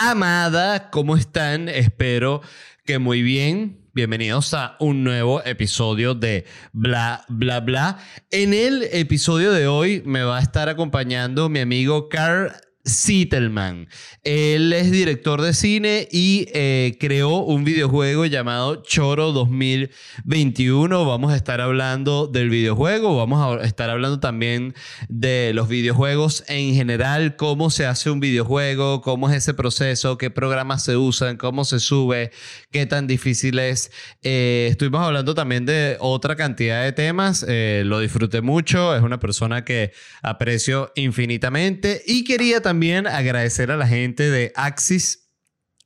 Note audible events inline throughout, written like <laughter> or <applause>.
amada, ¿cómo están? Espero que muy bien. Bienvenidos a un nuevo episodio de Bla, Bla, Bla. En el episodio de hoy me va a estar acompañando mi amigo Carl Sittelman. Él es director de cine y eh, creó un videojuego llamado Choro 2021. Vamos a estar hablando del videojuego, vamos a estar hablando también de los videojuegos en general, cómo se hace un videojuego, cómo es ese proceso, qué programas se usan, cómo se sube, qué tan difícil es. Eh, estuvimos hablando también de otra cantidad de temas, eh, lo disfruté mucho, es una persona que aprecio infinitamente y quería también agradecer a la gente de Axis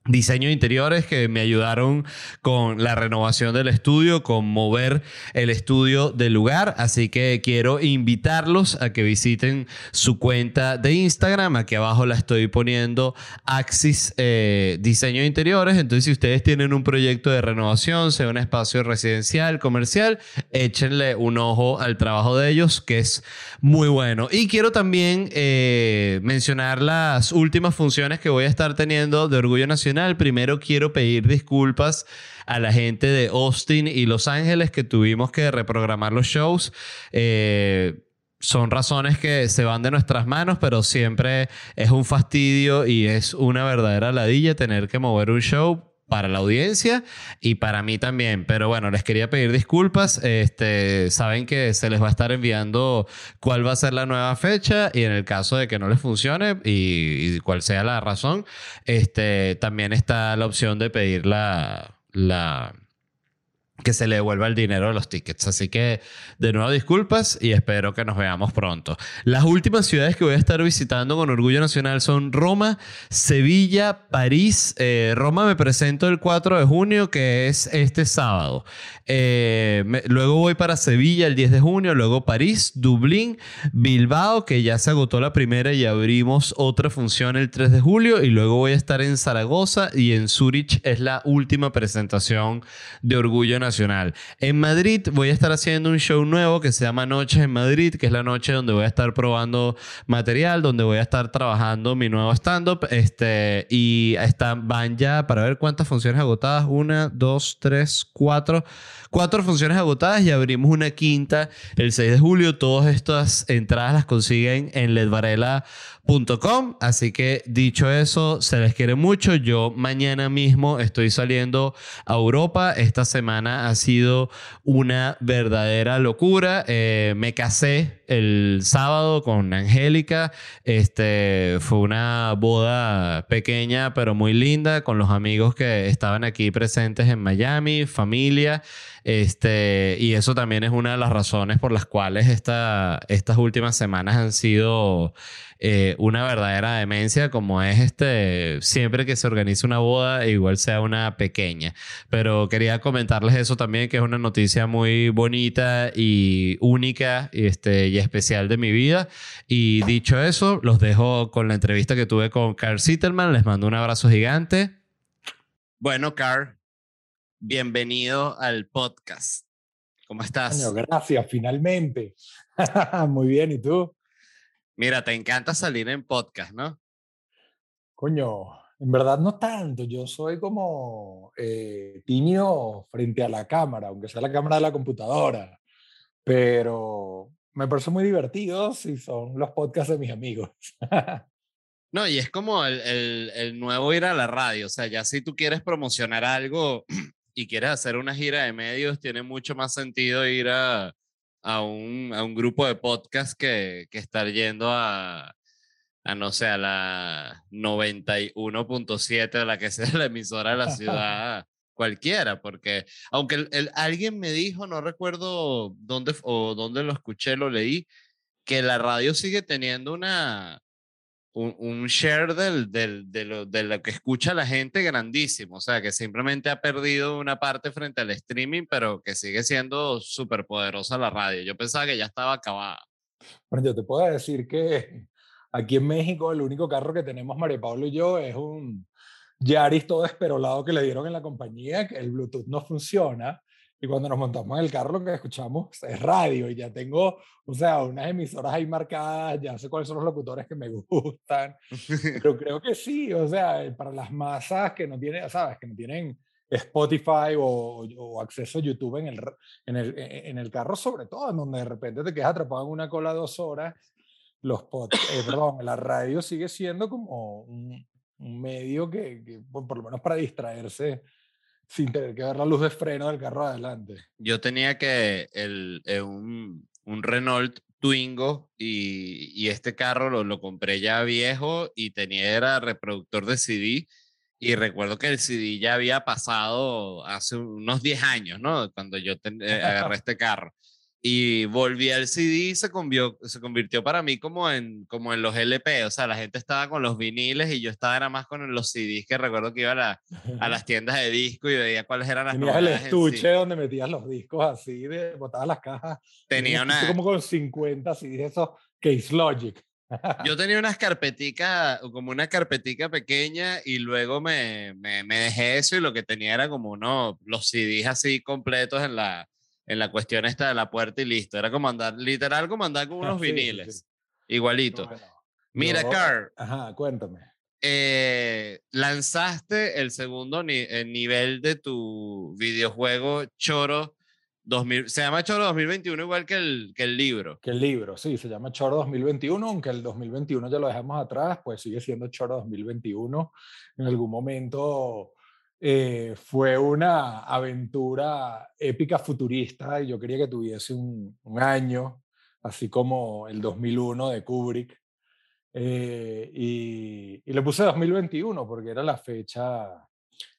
Diseño de interiores que me ayudaron con la renovación del estudio, con mover el estudio del lugar. Así que quiero invitarlos a que visiten su cuenta de Instagram. Aquí abajo la estoy poniendo Axis eh, Diseño de Interiores. Entonces, si ustedes tienen un proyecto de renovación, sea un espacio residencial, comercial, échenle un ojo al trabajo de ellos, que es muy bueno. Y quiero también eh, mencionar las últimas funciones que voy a estar teniendo de Orgullo Nacional primero quiero pedir disculpas a la gente de Austin y Los Ángeles que tuvimos que reprogramar los shows. Eh, son razones que se van de nuestras manos, pero siempre es un fastidio y es una verdadera ladilla tener que mover un show para la audiencia y para mí también. Pero bueno, les quería pedir disculpas. Este, saben que se les va a estar enviando cuál va a ser la nueva fecha y en el caso de que no les funcione y, cuál sea la razón, este, también está la opción de pedir la, la que se le devuelva el dinero de los tickets. Así que de nuevo disculpas y espero que nos veamos pronto. Las últimas ciudades que voy a estar visitando con Orgullo Nacional son Roma, Sevilla, París. Eh, Roma me presento el 4 de junio, que es este sábado. Eh, luego voy para Sevilla el 10 de junio, luego París, Dublín, Bilbao, que ya se agotó la primera y abrimos otra función el 3 de julio. Y luego voy a estar en Zaragoza y en Zurich es la última presentación de Orgullo Nacional En Madrid voy a estar haciendo un show nuevo que se llama Noches en Madrid, que es la noche donde voy a estar probando material, donde voy a estar trabajando mi nuevo stand-up. Este, y están, van ya para ver cuántas funciones agotadas. Una, dos, tres, cuatro. Cuatro funciones agotadas y abrimos una quinta el 6 de julio. Todas estas entradas las consiguen en ledvarela.com Com. Así que dicho eso, se les quiere mucho. Yo mañana mismo estoy saliendo a Europa. Esta semana ha sido una verdadera locura. Eh, me casé el sábado con Angélica. Este fue una boda pequeña pero muy linda con los amigos que estaban aquí presentes en Miami, familia. Este, y eso también es una de las razones por las cuales esta, estas últimas semanas han sido eh, una verdadera demencia, como es este, siempre que se organiza una boda, igual sea una pequeña. Pero quería comentarles eso también, que es una noticia muy bonita y única este, y especial de mi vida. Y dicho eso, los dejo con la entrevista que tuve con Carl Sittelman. Les mando un abrazo gigante. Bueno, Carl, bienvenido al podcast. ¿Cómo estás? gracias, finalmente. <laughs> Muy bien, ¿y tú? Mira, te encanta salir en podcast, ¿no? Coño, en verdad no tanto. Yo soy como eh, tímido frente a la cámara, aunque sea la cámara de la computadora. Pero me parece muy divertido si son los podcasts de mis amigos. <laughs> No, y es como el, el, el, nuevo ir a la radio. O sea, ya si tú quieres promocionar algo, <clears throat> y quieres hacer una gira de medios, tiene mucho más sentido ir a, a, un, a un, grupo de podcast que, que estar yendo a, a, no sé, a la 91.7 de la que <laughs> sea la emisora de la <laughs> ciudad, cualquiera, porque aunque el, alguien me dijo, no recuerdo dónde o dónde lo escuché, lo leí, que la radio sigue teniendo una, un, share del, del, de, lo, de, lo, que escucha la gente grandísimo. O sea, que simplemente ha perdido una parte frente al streaming, pero que sigue siendo súper poderosa la radio. Yo pensaba que ya estaba acabada. Bueno, yo te puedo decir que aquí en México el único carro que tenemos María Pablo y yo es un Yaris todo esperolado que le dieron en la compañía, que el Bluetooth no funciona y cuando nos montamos en el carro lo que escuchamos es radio y ya tengo, o sea, unas emisoras ahí marcadas, ya sé cuáles son los locutores que me <laughs> gustan, pero <laughs> creo que sí, o sea, para las masas que no tienen, sabes, que no tienen Spotify o, o, acceso a YouTube en el, en, el, en el carro, sobre todo, en donde de repente te quedas atrapado en una cola dos horas, los eh, perdón, la radio sigue siendo como un, un medio que, que, por lo menos para distraerse, sin tener que ver la luz de freno del carro adelante. Yo tenía que el, eh, un, un, Renault Twingo y, y este carro lo, lo, compré ya viejo y tenía era reproductor de CD y recuerdo que el CD ya había pasado hace unos 10 años, ¿no? Cuando yo eh, agarré <laughs> este carro. Y volví al CD y se, convió, se convirtió para mí como en, como en los LP. O sea, la gente estaba con los viniles y yo estaba era más con los CDs que recuerdo que iba a, la, a las <laughs> tiendas de disco y veía cuáles eran las Tenías el estuche donde metías los discos así, de, botabas las cajas. Tenía una... Como con 50 CDs, esos Case Logic. Yo <laughs> tenía unas carpeticas, como una carpetica pequeña y luego me, me, me, dejé eso y lo que tenía era como uno, los CDs así completos en la, en la cuestión esta de la puerta y listo. Era como andar, literal como andar con unos viniles. Igualito. Mira, Carl. Ajá, cuéntame. Eh, lanzaste el segundo nivel de tu videojuego Choro 2000, se llama Choro 2021 igual que el, que el libro. Que el libro, sí, se llama Choro 2021, aunque el 2021 ya lo dejamos atrás, pues sigue siendo Choro 2021. En algún momento eh, fue una aventura épica futurista y yo quería que tuviese un, un año, así como el 2001 de Kubrick. Eh, y, y, le puse 2021 porque era la fecha,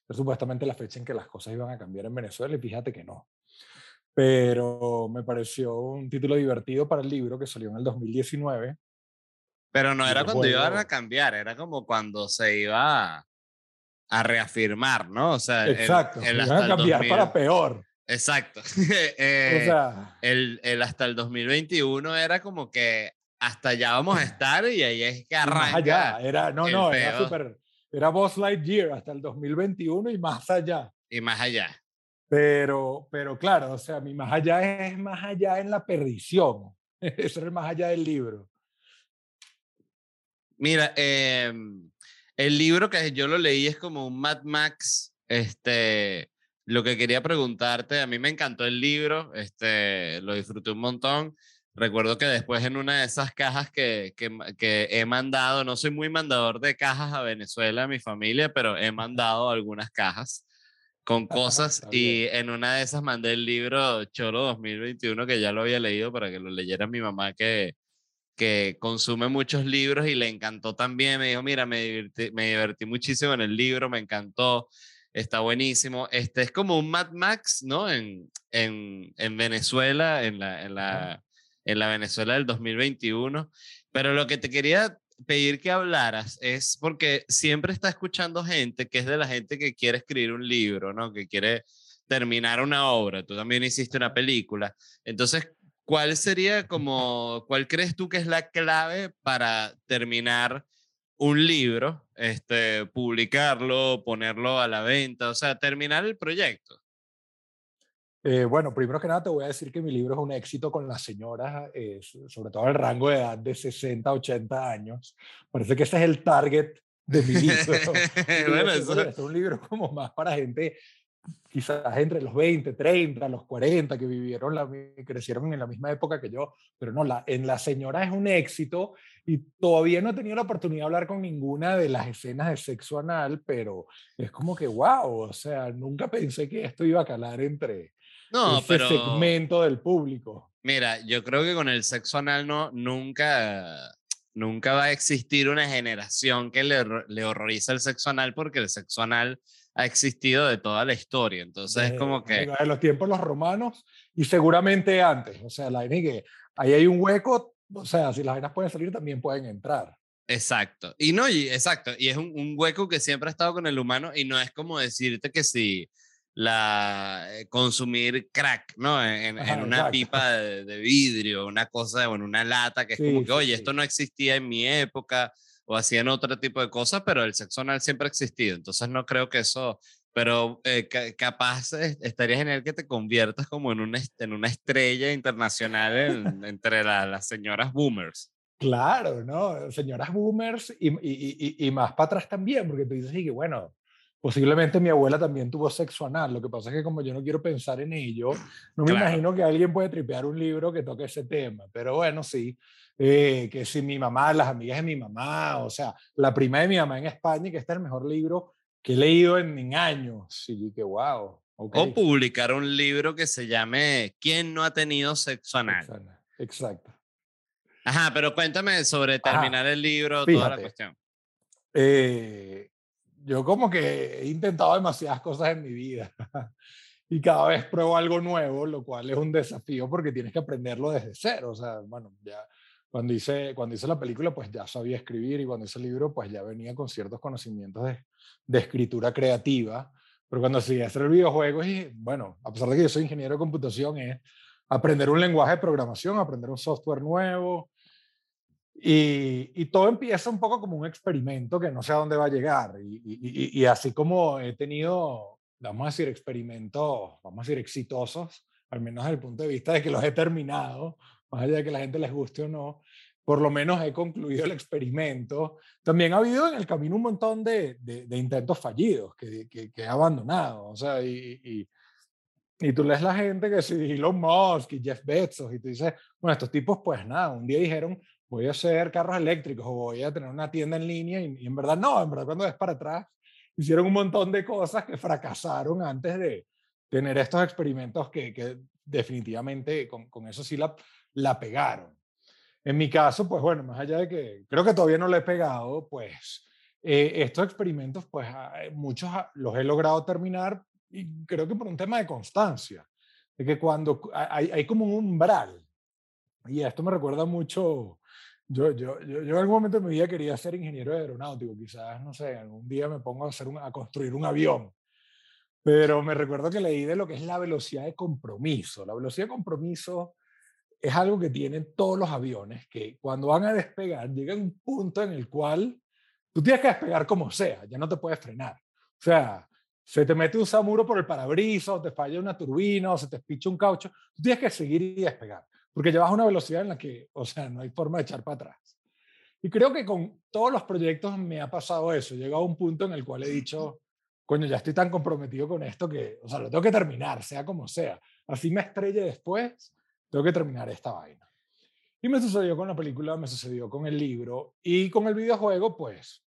supuestamente la fecha en que las cosas iban a cambiar en Venezuela y fíjate que no pero me pareció un título divertido para el libro que salió en el 2019. Pero no era cuando iban a cambiar, era como cuando se iba a, reafirmar, ¿no? O sea, exacto, el, iban a cambiar para peor. Exacto. <laughs> eh, o sea, el, el, hasta el 2021 era como que hasta allá vamos a <laughs> estar y ahí es que arranca. Más allá, era, no, no, era súper, era Boss Lightyear hasta el 2021 y más allá. Y más allá. Pero, pero claro, o sea, mi más allá es más allá en la perdición. <laughs> Eso es el más allá del libro. Mira, eh, el libro que yo lo leí es como un Mad Max. Este, lo que quería preguntarte, a mí me encantó el libro, este, lo disfruté un montón. Recuerdo que después en una de esas cajas que, que, que, he mandado, no soy muy mandador de cajas a Venezuela, a mi familia, pero he mandado algunas cajas con cosas y en una de esas mandé el libro Choro 2021 que ya lo había leído para que lo leyera mi mamá que, que consume muchos libros y le encantó también. Me dijo, mira, me divertí, me divertí muchísimo en el libro, me encantó, está buenísimo. Este es como un Mad Max, ¿no? En, en, en Venezuela, en la, en, la, en la Venezuela del 2021. Pero lo que te quería pedir que hablaras es porque siempre está escuchando gente que es de la gente que quiere escribir un libro, ¿no? Que quiere terminar una obra. Tú también hiciste una película. Entonces, ¿cuál sería como, cuál crees tú que es la clave para terminar un libro, este, publicarlo, ponerlo a la venta, o sea, terminar el proyecto? Eh, bueno, primero que nada te voy a decir que mi libro es un éxito con las señoras, eh, sobre todo el rango de edad de 60, 80 años. Parece que ese es el target de mi <laughs> libro. <laughs> bueno, eso... es un libro como más para gente quizás entre los 20, 30, los 40, que vivieron, la, crecieron en la misma época que yo, pero no, la, en La Señora es un éxito y todavía no he tenido la oportunidad de hablar con ninguna de las escenas de sexo anal, pero es como que, wow, o sea, nunca pensé que esto iba a calar entre, no, pero, segmento del público. Mira, yo creo que con el sexo anal no, nunca, nunca va a existir una generación que le, le horroriza el sexo anal porque el sexo anal ha existido de toda la historia. Entonces es como que... En los tiempos los romanos y seguramente antes. O sea, la que ahí hay un hueco, o sea, si las venas pueden salir, también pueden entrar. Exacto. Y no, y, exacto. Y es un, un, hueco que siempre ha estado con el humano y no es como decirte que si la eh, consumir crack, ¿no? En, en una pipa de, vidrio, una cosa, o en una lata, que es como que, oye, esto no existía en mi época, o hacían otro tipo de cosas, pero el sexo anal siempre ha existido. Entonces no creo que eso pero eh, capaz estaría genial que te conviertas como en una, en una estrella internacional <laughs> entre las señoras boomers. Claro, ¿no? Señoras boomers y, y, y, más para atrás también, porque tú dices que, bueno, posiblemente mi abuela también tuvo sexo anal. Lo que pasa es que como yo no quiero pensar en ello, no me imagino que alguien puede tripear un libro que toque ese tema. Pero bueno, sí, eh, que si mi mamá, las amigas de mi mamá, o sea, la prima de mi mamá en España, que este es el mejor libro que he leído en, años. Y que, wow. O publicar un libro que se llame ¿Quién no ha tenido sexo anal? Exacto. Ajá, pero cuéntame sobre terminar el libro, toda la cuestión. Eh, yo como que he intentado demasiadas cosas en mi vida <laughs> y cada vez pruebo algo nuevo, lo cual es un desafío porque tienes que aprenderlo desde cero. O sea, bueno, ya cuando hice, cuando hice la película, pues ya sabía escribir y cuando hice el libro, pues ya venía con ciertos conocimientos de, de escritura creativa. Pero cuando decidí hacer el videojuego, y bueno, a pesar de que yo soy ingeniero de computación, es aprender un lenguaje de programación, aprender un software nuevo, y, todo empieza un poco como un experimento que no sé a dónde va a llegar. Y, y, así como he tenido, vamos a decir, experimentos, vamos a decir, exitosos, al menos desde el punto de vista de que los he terminado, más allá de que la gente les guste o no, por lo menos he concluido el experimento. También ha habido en el camino un montón de, de, intentos fallidos que, que, he abandonado. O sea, y, y, y, tú lees la gente que si Elon Musk y Jeff Bezos y tú dices, bueno, estos tipos pues nada, un día dijeron, voy a hacer carros eléctricos o voy a tener una tienda en línea y, en verdad no, en verdad cuando ves para atrás hicieron un montón de cosas que fracasaron antes de tener estos experimentos que, que definitivamente con, con, eso sí la, la pegaron. En mi caso, pues bueno, más allá de que creo que todavía no le he pegado, pues eh, estos experimentos, pues muchos los he logrado terminar y creo que por un tema de constancia, de que cuando hay, hay como un umbral, y esto me recuerda mucho yo, yo, yo, en algún momento de mi vida quería ser ingeniero aeronáutico, quizás, no sé, algún día me pongo a, hacer a construir un avión, pero me recuerdo que leí de lo que es la velocidad de compromiso. La velocidad de compromiso es algo que tienen todos los aviones, que cuando van a despegar llega un punto en el cual tú tienes que despegar como sea, ya no te puedes frenar. O sea, se te mete un samuro por el parabrisas, o te falla una turbina, o se te espicha un caucho, tú tienes que seguir y despegar porque llevas una velocidad en la que, o sea, no hay forma de echar para atrás. Y creo que con todos los proyectos me ha pasado eso. He llegado a un punto en el cual he dicho, coño, ya estoy tan comprometido con esto que, o sea, lo tengo que terminar, sea como sea. Así me estrelle después, tengo que terminar esta vaina. Y me sucedió con la película, me sucedió con el libro y con el videojuego, pues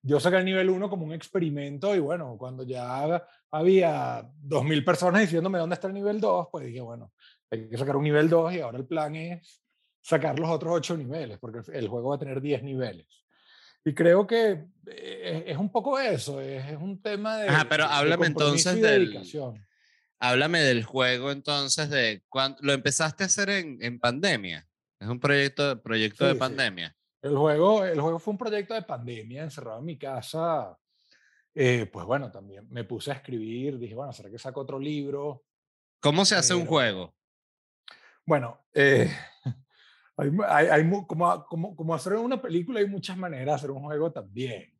yo saqué el nivel 1 como un experimento y bueno, cuando ya había 2.000 personas diciéndome dónde está el nivel 2, pues dije, bueno, hay que sacar un nivel 2 y ahora el plan es sacar los otros 8 niveles, porque el juego va a tener 10 niveles. Y creo que eh, es, un poco eso, es, un tema de... Ajá, pero háblame entonces del... Háblame del juego entonces de cuando lo empezaste a hacer en, en pandemia. Es un proyecto, proyecto de pandemia. El, juego, el juego fue un proyecto de pandemia, encerrado en mi casa. Eh, pues bueno, también me puse a escribir, dije, bueno, ¿será que saco otro libro? ¿Cómo se hace un juego? Bueno, eh, <laughs> hay, hay, como, como, como, hacer una película hay muchas maneras de hacer un juego también.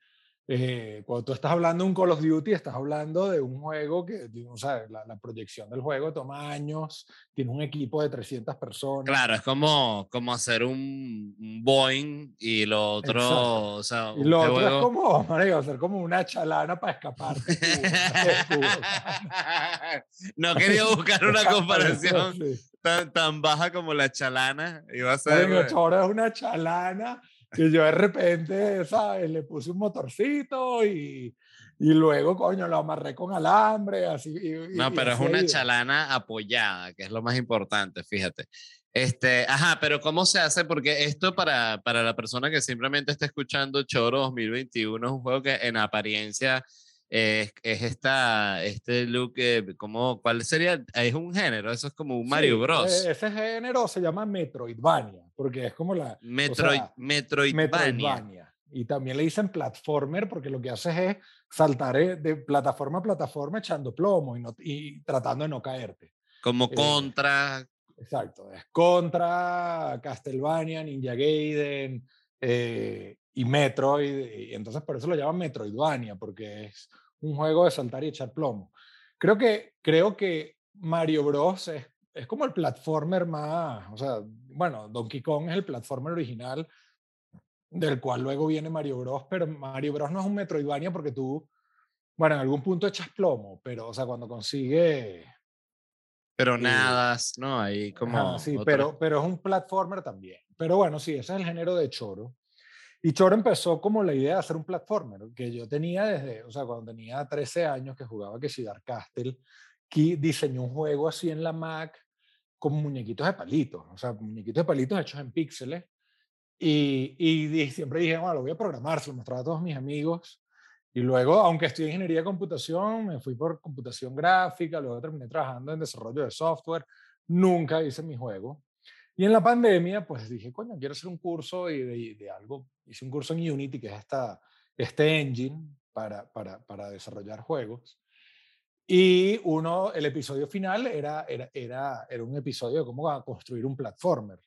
Eh, cuando tú estás hablando de un Call of Duty, estás hablando de un juego que, o sea, la, la, proyección del juego toma años, tiene un equipo de 300 personas. Claro, es como, como hacer un, Boeing y lo otro, o sea, y lo otro es como, marico, hacer como una chalana para escapar. <laughs> no quería buscar una comparación tan, tan, baja como la chalana. Iba a ser... Ahora es una chalana que yo de repente, ¿sabes? Le puse un motorcito y, y luego, coño, lo amarré con alambre, así. no, pero es una chalana apoyada, que es lo más importante, fíjate. Este, ajá, pero ¿cómo se hace? Porque esto para, para la persona que simplemente está escuchando Choro 2021 es un juego que en apariencia es, es esta, este look, eh, como, ¿cuál sería? Es un género, eso es como un Mario Bros. E, ese género se llama Metroidvania, porque es como la... Metroid, Metroidvania. Y también le dicen platformer porque lo que haces es saltar eh, de plataforma a plataforma echando plomo y, y tratando de no caerte. Como eh, contra... Exacto, es contra Castlevania, Ninja Gaiden, y Metroid, y entonces por eso lo llaman Metroidvania, porque es un juego de saltar y echar plomo. Creo que, creo que Mario Bros. es, es como el platformer más, o sea, bueno, Donkey Kong es el platformer original, del cual luego viene Mario Bros. Pero Mario Bros. no es un Metroidvania porque tú, bueno, en algún punto echas plomo, pero, o sea, cuando consigue... Pero nada, ¿no? Ahí como... Ajá, sí, otra- pero, pero es un platformer también. Pero bueno, sí, ese es el género de Choro. Y Choro empezó como la idea de hacer un platformer, que yo tenía desde, o sea, cuando tenía 13 años que jugaba que si Dark Castle, que diseñó un juego así en la Mac con muñequitos de palitos, o sea, muñequitos de palitos hechos en píxeles. Y, y di- siempre dije, bueno, lo voy a programar, se lo mostraba a todos mis amigos. Y luego, aunque estudié ingeniería de computación, me fui por computación gráfica, luego terminé trabajando en desarrollo de software, nunca hice mi juego. Y en la pandemia, pues dije, coño, quiero hacer un curso y de, de algo. Hice un curso en Unity, que es esta, este engine para, para, para desarrollar juegos. Y uno, el episodio final era, era, era, era un episodio de cómo construir un platformer.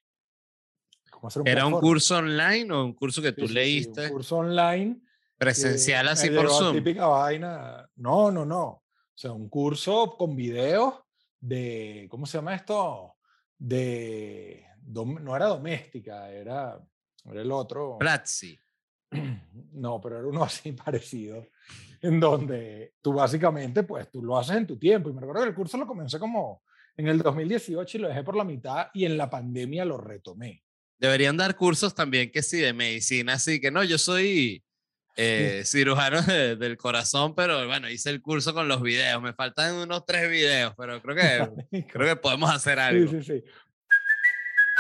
Cómo hacer un ¿Era un platformer. curso online o un curso que Sí, tú sí, sí, leíste un curso online. presencial así por Zoom? Típica vaina. No, no, no. O sea, un curso con videos de, ¿cómo se llama esto? De, dom- no era doméstica, era, era el otro. Platzi. <clears throat> No, pero era uno <laughs> así parecido, en donde tú básicamente, pues tú lo haces en tu tiempo. Y me recuerdo que el curso lo comencé como en el 2018 y lo dejé por la mitad y en la pandemia lo retomé. Deberían dar cursos también que sí de medicina, así que no, yo soy eh, cirujano <laughs> de- del corazón, pero bueno, hice el curso con los videos. Me faltan unos tres videos, pero creo que, <laughs> creo que podemos hacer Sí, algo. sí, sí.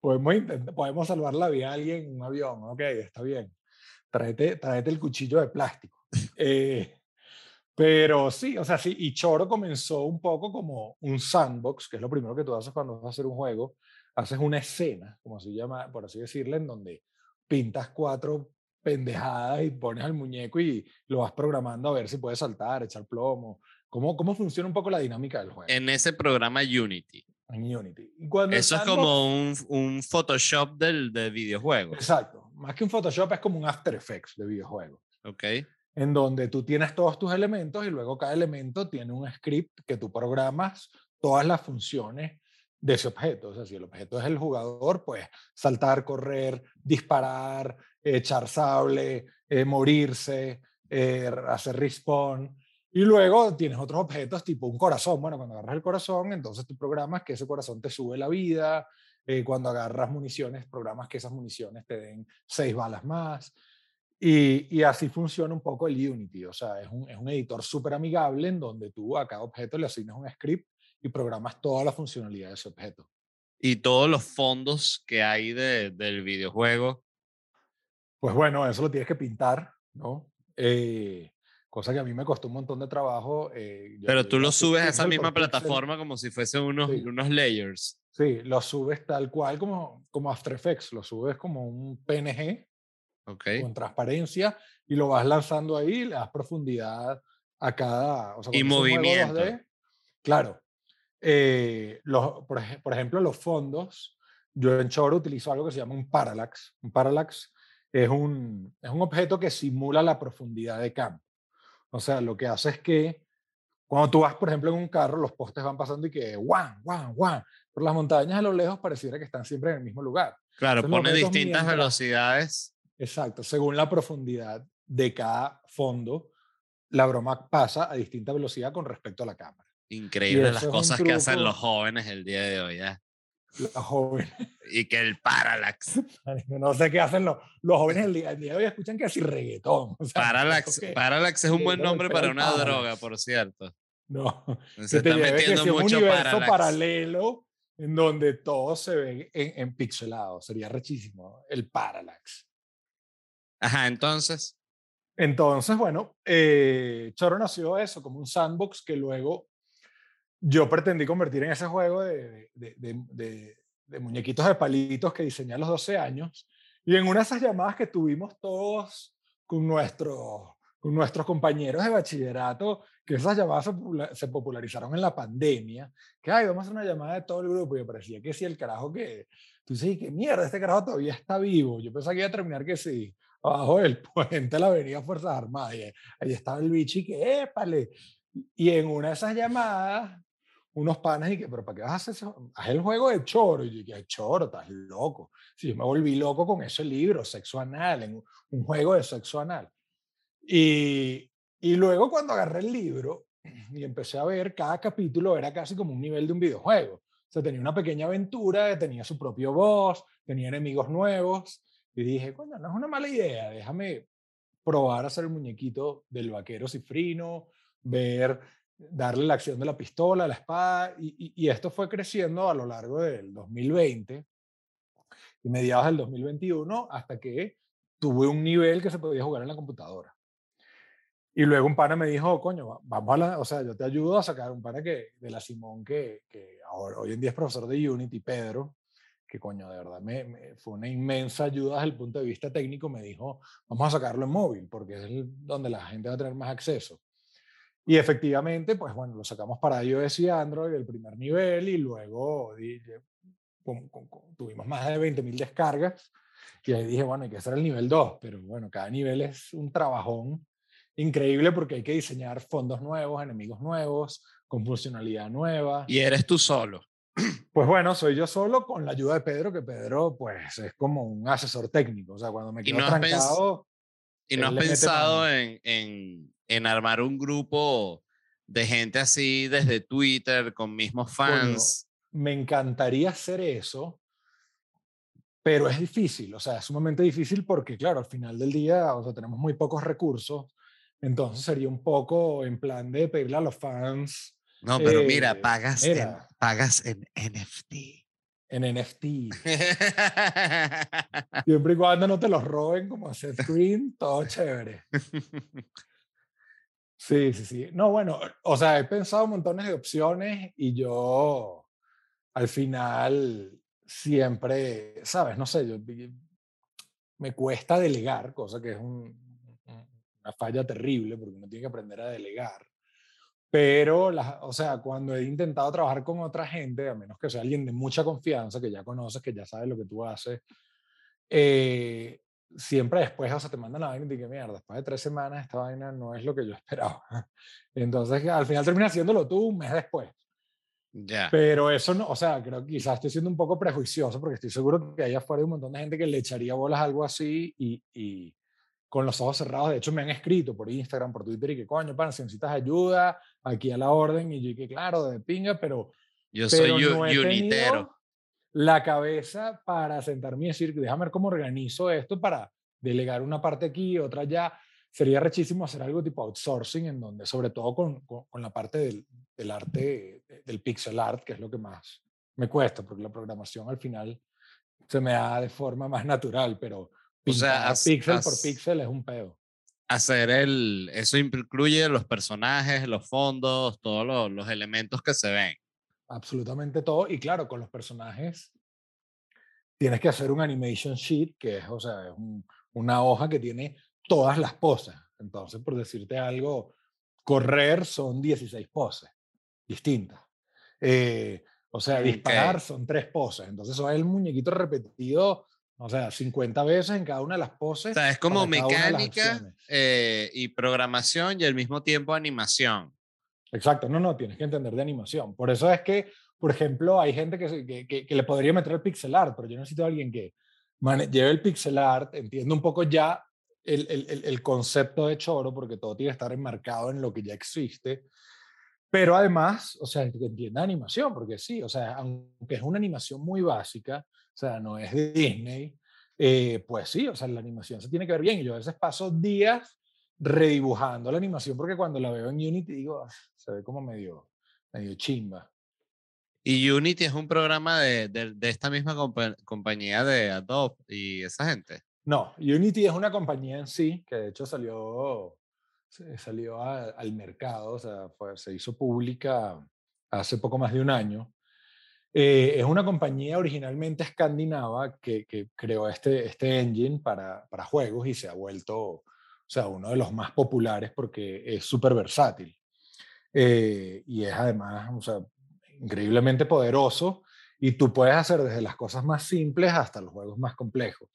Podemos, podemos salvar la vida a alguien en un avión, ok, está bien. Tráete, tráete el cuchillo de plástico. Eh, pero sí, o sea, sí, y Choro comenzó un poco como un sandbox, que es lo primero que tú haces cuando vas a hacer un juego. Haces una escena, como se llama, por así decirlo, en donde pintas cuatro pendejadas y pones al muñeco y lo vas programando a ver si puede saltar, echar plomo. ¿Cómo, cómo funciona un poco la dinámica del juego En ese programa Unity. En Unity? Y cuando el Eso es como un, un Photoshop del, de videojuegos. Exacto. Más que un Photoshop es como un After Effects de videojuegos, Ok. en donde tú tienes todos tus elementos y luego cada elemento tiene un script que tú programas todas las funciones de ese objeto. O sea, si el objeto es el jugador, pues saltar, correr, disparar, echar sable, eh, morirse, eh, hacer respawn. Y luego tienes otros objetos tipo un corazón. Bueno, cuando agarras el corazón, entonces tú programas que ese corazón te sube la vida. Eh, cuando agarras municiones, programas que esas municiones te den seis balas más. Y, y así funciona un poco el Unity. O sea, es un, es un editor súper amigable en donde tú a cada objeto le asignas un script y programas toda la funcionalidad de ese objeto. Y todos los fondos que hay de- del videojuego. Pues bueno, eso lo tienes que pintar, ¿no? Eh, cosa que a mí me costó un montón de trabajo. eh, Pero tú lo subes a esa misma plataforma como si fuesen unos, Sí. unos layers. Sí, lo subes tal cual como, como After Effects, lo subes como un PNG Ok. con transparencia y lo vas lanzando ahí, le das profundidad a cada... O sea, Y movimiento. 2D, claro. eh, los, por, por ejemplo, los fondos, yo en Choro utilizo algo que se llama un parallax. Un parallax es un, es un objeto que simula la profundidad de campo. O sea, lo que hace es que cuando tú vas, por ejemplo, en un carro, los postes van pasando y que guau, guau, guau. Por las montañas a lo lejos pareciera que están siempre en el mismo lugar. Claro, Entonces, pone distintas mientras- velocidades. Exacto, según la profundidad de cada fondo, la broma pasa a distinta velocidad con respecto a la cámara. Increíble las cosas que hacen los jóvenes el día de hoy. ¿eh? Los jóvenes, Y que el parallax. <laughs> no sé qué hacen los, los jóvenes el día, el día de hoy, escuchan que así reggaetón. o sea, Parallax, parallax es un buen no, nombre para una parallax. droga, por cierto. No, Se está metiendo sea un mucho universo parallax. paralelo en donde todo se ve en, en pixelado. Sería rechísimo. El parallax. Ajá, entonces. Entonces, bueno, eh, Choro nació eso, como un sandbox que luego yo pretendí convertir en ese juego de, de, de, de, muñequitos de palitos que diseñé a los 12 años. Y en una de esas llamadas que tuvimos todos con, nuestro, con nuestros compañeros de bachillerato, que esas llamadas se, popularizaron en la pandemia, que, ay, vamos a hacer una llamada de todo el grupo, y me parecía que sí, el carajo que, tú dices, que mierda, este carajo todavía está vivo. Yo pensaba que iba a terminar que sí, abajo del <laughs> puente la avenida Fuerzas Armadas, y ahí estaba el bicho y que, épale. Y en una de esas llamadas, unos panes y que, pero ¿para qué vas a hacer eso? Haz el juego de choro. Y yo dije, choro, estás loco. Sí, yo me volví loco con ese libro, sexo anal, en un juego de sexo anal. Y, y luego cuando agarré el libro <clears throat> y empecé a ver, cada capítulo era casi como un nivel de un videojuego. O sea, tenía una pequeña aventura, tenía su propio boss, tenía enemigos nuevos. Y dije, coño, no es una mala idea, déjame probar a hacer el muñequito del vaquero cifrino, ver darle la acción de la pistola, la espada, y, esto fue creciendo a lo largo del 2020 y mediados del 2021 hasta que tuve un nivel que se podía jugar en la computadora. Y luego un pana me dijo, coño, vamos a la, o sea, yo te ayudo a sacar un pana que, de la Simón que, que hoy en día es profesor de Unity, Pedro, que coño, de verdad, me, fue una inmensa ayuda desde el punto de vista técnico, me dijo, vamos a sacarlo en móvil, porque es donde la gente va a tener más acceso. Y efectivamente, pues bueno, lo sacamos para iOS y Android el primer nivel y luego tuvimos más de 20.000 descargas y ahí dije, bueno, hay que hacer el nivel 2, pero bueno, cada nivel es un trabajón increíble porque hay que diseñar fondos nuevos, enemigos nuevos, con funcionalidad nueva. Y eres tú solo. Pues bueno, soy yo solo con la ayuda de Pedro, que Pedro pues es como un asesor técnico, o sea, cuando me quedo ¿Y no trancado... ¿Y no has pensado en, en, en armar un grupo de gente así desde Twitter con mismos fans. me encantaría hacer eso, pero es difícil, o sea, es sumamente difícil porque, claro, al final del día, o sea, tenemos muy pocos recursos, entonces sería un poco en plan de pedirle a los fans. No, pero mira, eh, pagas, en, pagas en NFT. En NFT. <laughs> Siempre y cuando no te los roben como hacer screen, todo chévere. <laughs> Sí, sí, sí. No, bueno, o sea, he pensado montones de opciones y yo al final siempre, sabes, no sé, yo, me cuesta delegar, cosa que es una falla terrible porque uno tiene que aprender a delegar. Pero, o sea, cuando he intentado trabajar con otra gente, a menos que sea alguien de mucha confianza, que ya conoces, que ya sabe lo que tú haces, eh, siempre después, o sea, te mandan la vaina y te dicen, mierda, después de tres semanas esta vaina no es lo que yo <laughs> esperaba. Entonces, al final terminas haciéndolo tú un mes después. Ya. Pero eso no, o sea, creo que quizás estoy siendo un poco prejuicioso porque estoy seguro que allá afuera hay un montón de gente que le echaría bolas a algo así y, y con los ojos cerrados. De hecho, me han escrito por Instagram, por Twitter y que coño, pan, si necesitas ayuda, aquí a la orden. Y yo que claro, de pinga, pero. Yo soy no unitero la cabeza para sentarme y decir, déjame ver cómo organizo esto para delegar una parte aquí, otra allá. Sería rechísimo hacer algo tipo outsourcing, en donde, sobre todo con, con, la parte del, del, arte, del pixel art, que es lo que más me cuesta, porque la programación al final se me da de forma más natural, pero o sea, pixel por pixel es un pedo. Hacer el, eso incluye los personajes, los fondos, todos los, los elementos que se ven absolutamente todo. Y claro, con los personajes tienes que hacer un animation sheet, que es, o sea, es una hoja que tiene todas las poses. Entonces, por decirte algo, correr son 16 poses distintas. Eh, o sea, disparar son tres poses. Entonces, eso es el muñequito repetido, o sea, 50 veces en cada una de las poses. O sea, es como mecánica eh, y programación y al mismo tiempo animación. Exacto, no, no, tienes que entender de animación. Por eso es que, por ejemplo, hay gente que, que, que, le podría meter el pixel art, pero yo necesito a alguien que lleve el pixel art, entienda un poco ya el, el, el, concepto de choro, porque todo tiene que estar enmarcado en lo que ya existe, pero además, o sea, que entienda animación, porque sí, o sea, aunque es una animación muy básica, o sea, no es de Disney, eh, pues sí, o sea, la animación se tiene que ver bien. Y yo a veces paso días redibujando la animación porque cuando la veo en Unity digo, ah, se ve como medio, medio chimba. Y Unity es un programa de, de, esta misma compañía de Adobe y esa gente. No, Unity es una compañía en sí que de hecho salió, salió al mercado, o sea, se hizo pública hace poco más de un año. Eh, es una compañía originalmente escandinava que, creó este, este engine para, para, juegos y se ha vuelto o sea, uno de los más populares porque es súper versátil. Eh, y es además o sea, increíblemente poderoso y tú puedes hacer desde las cosas más simples hasta los juegos más complejos.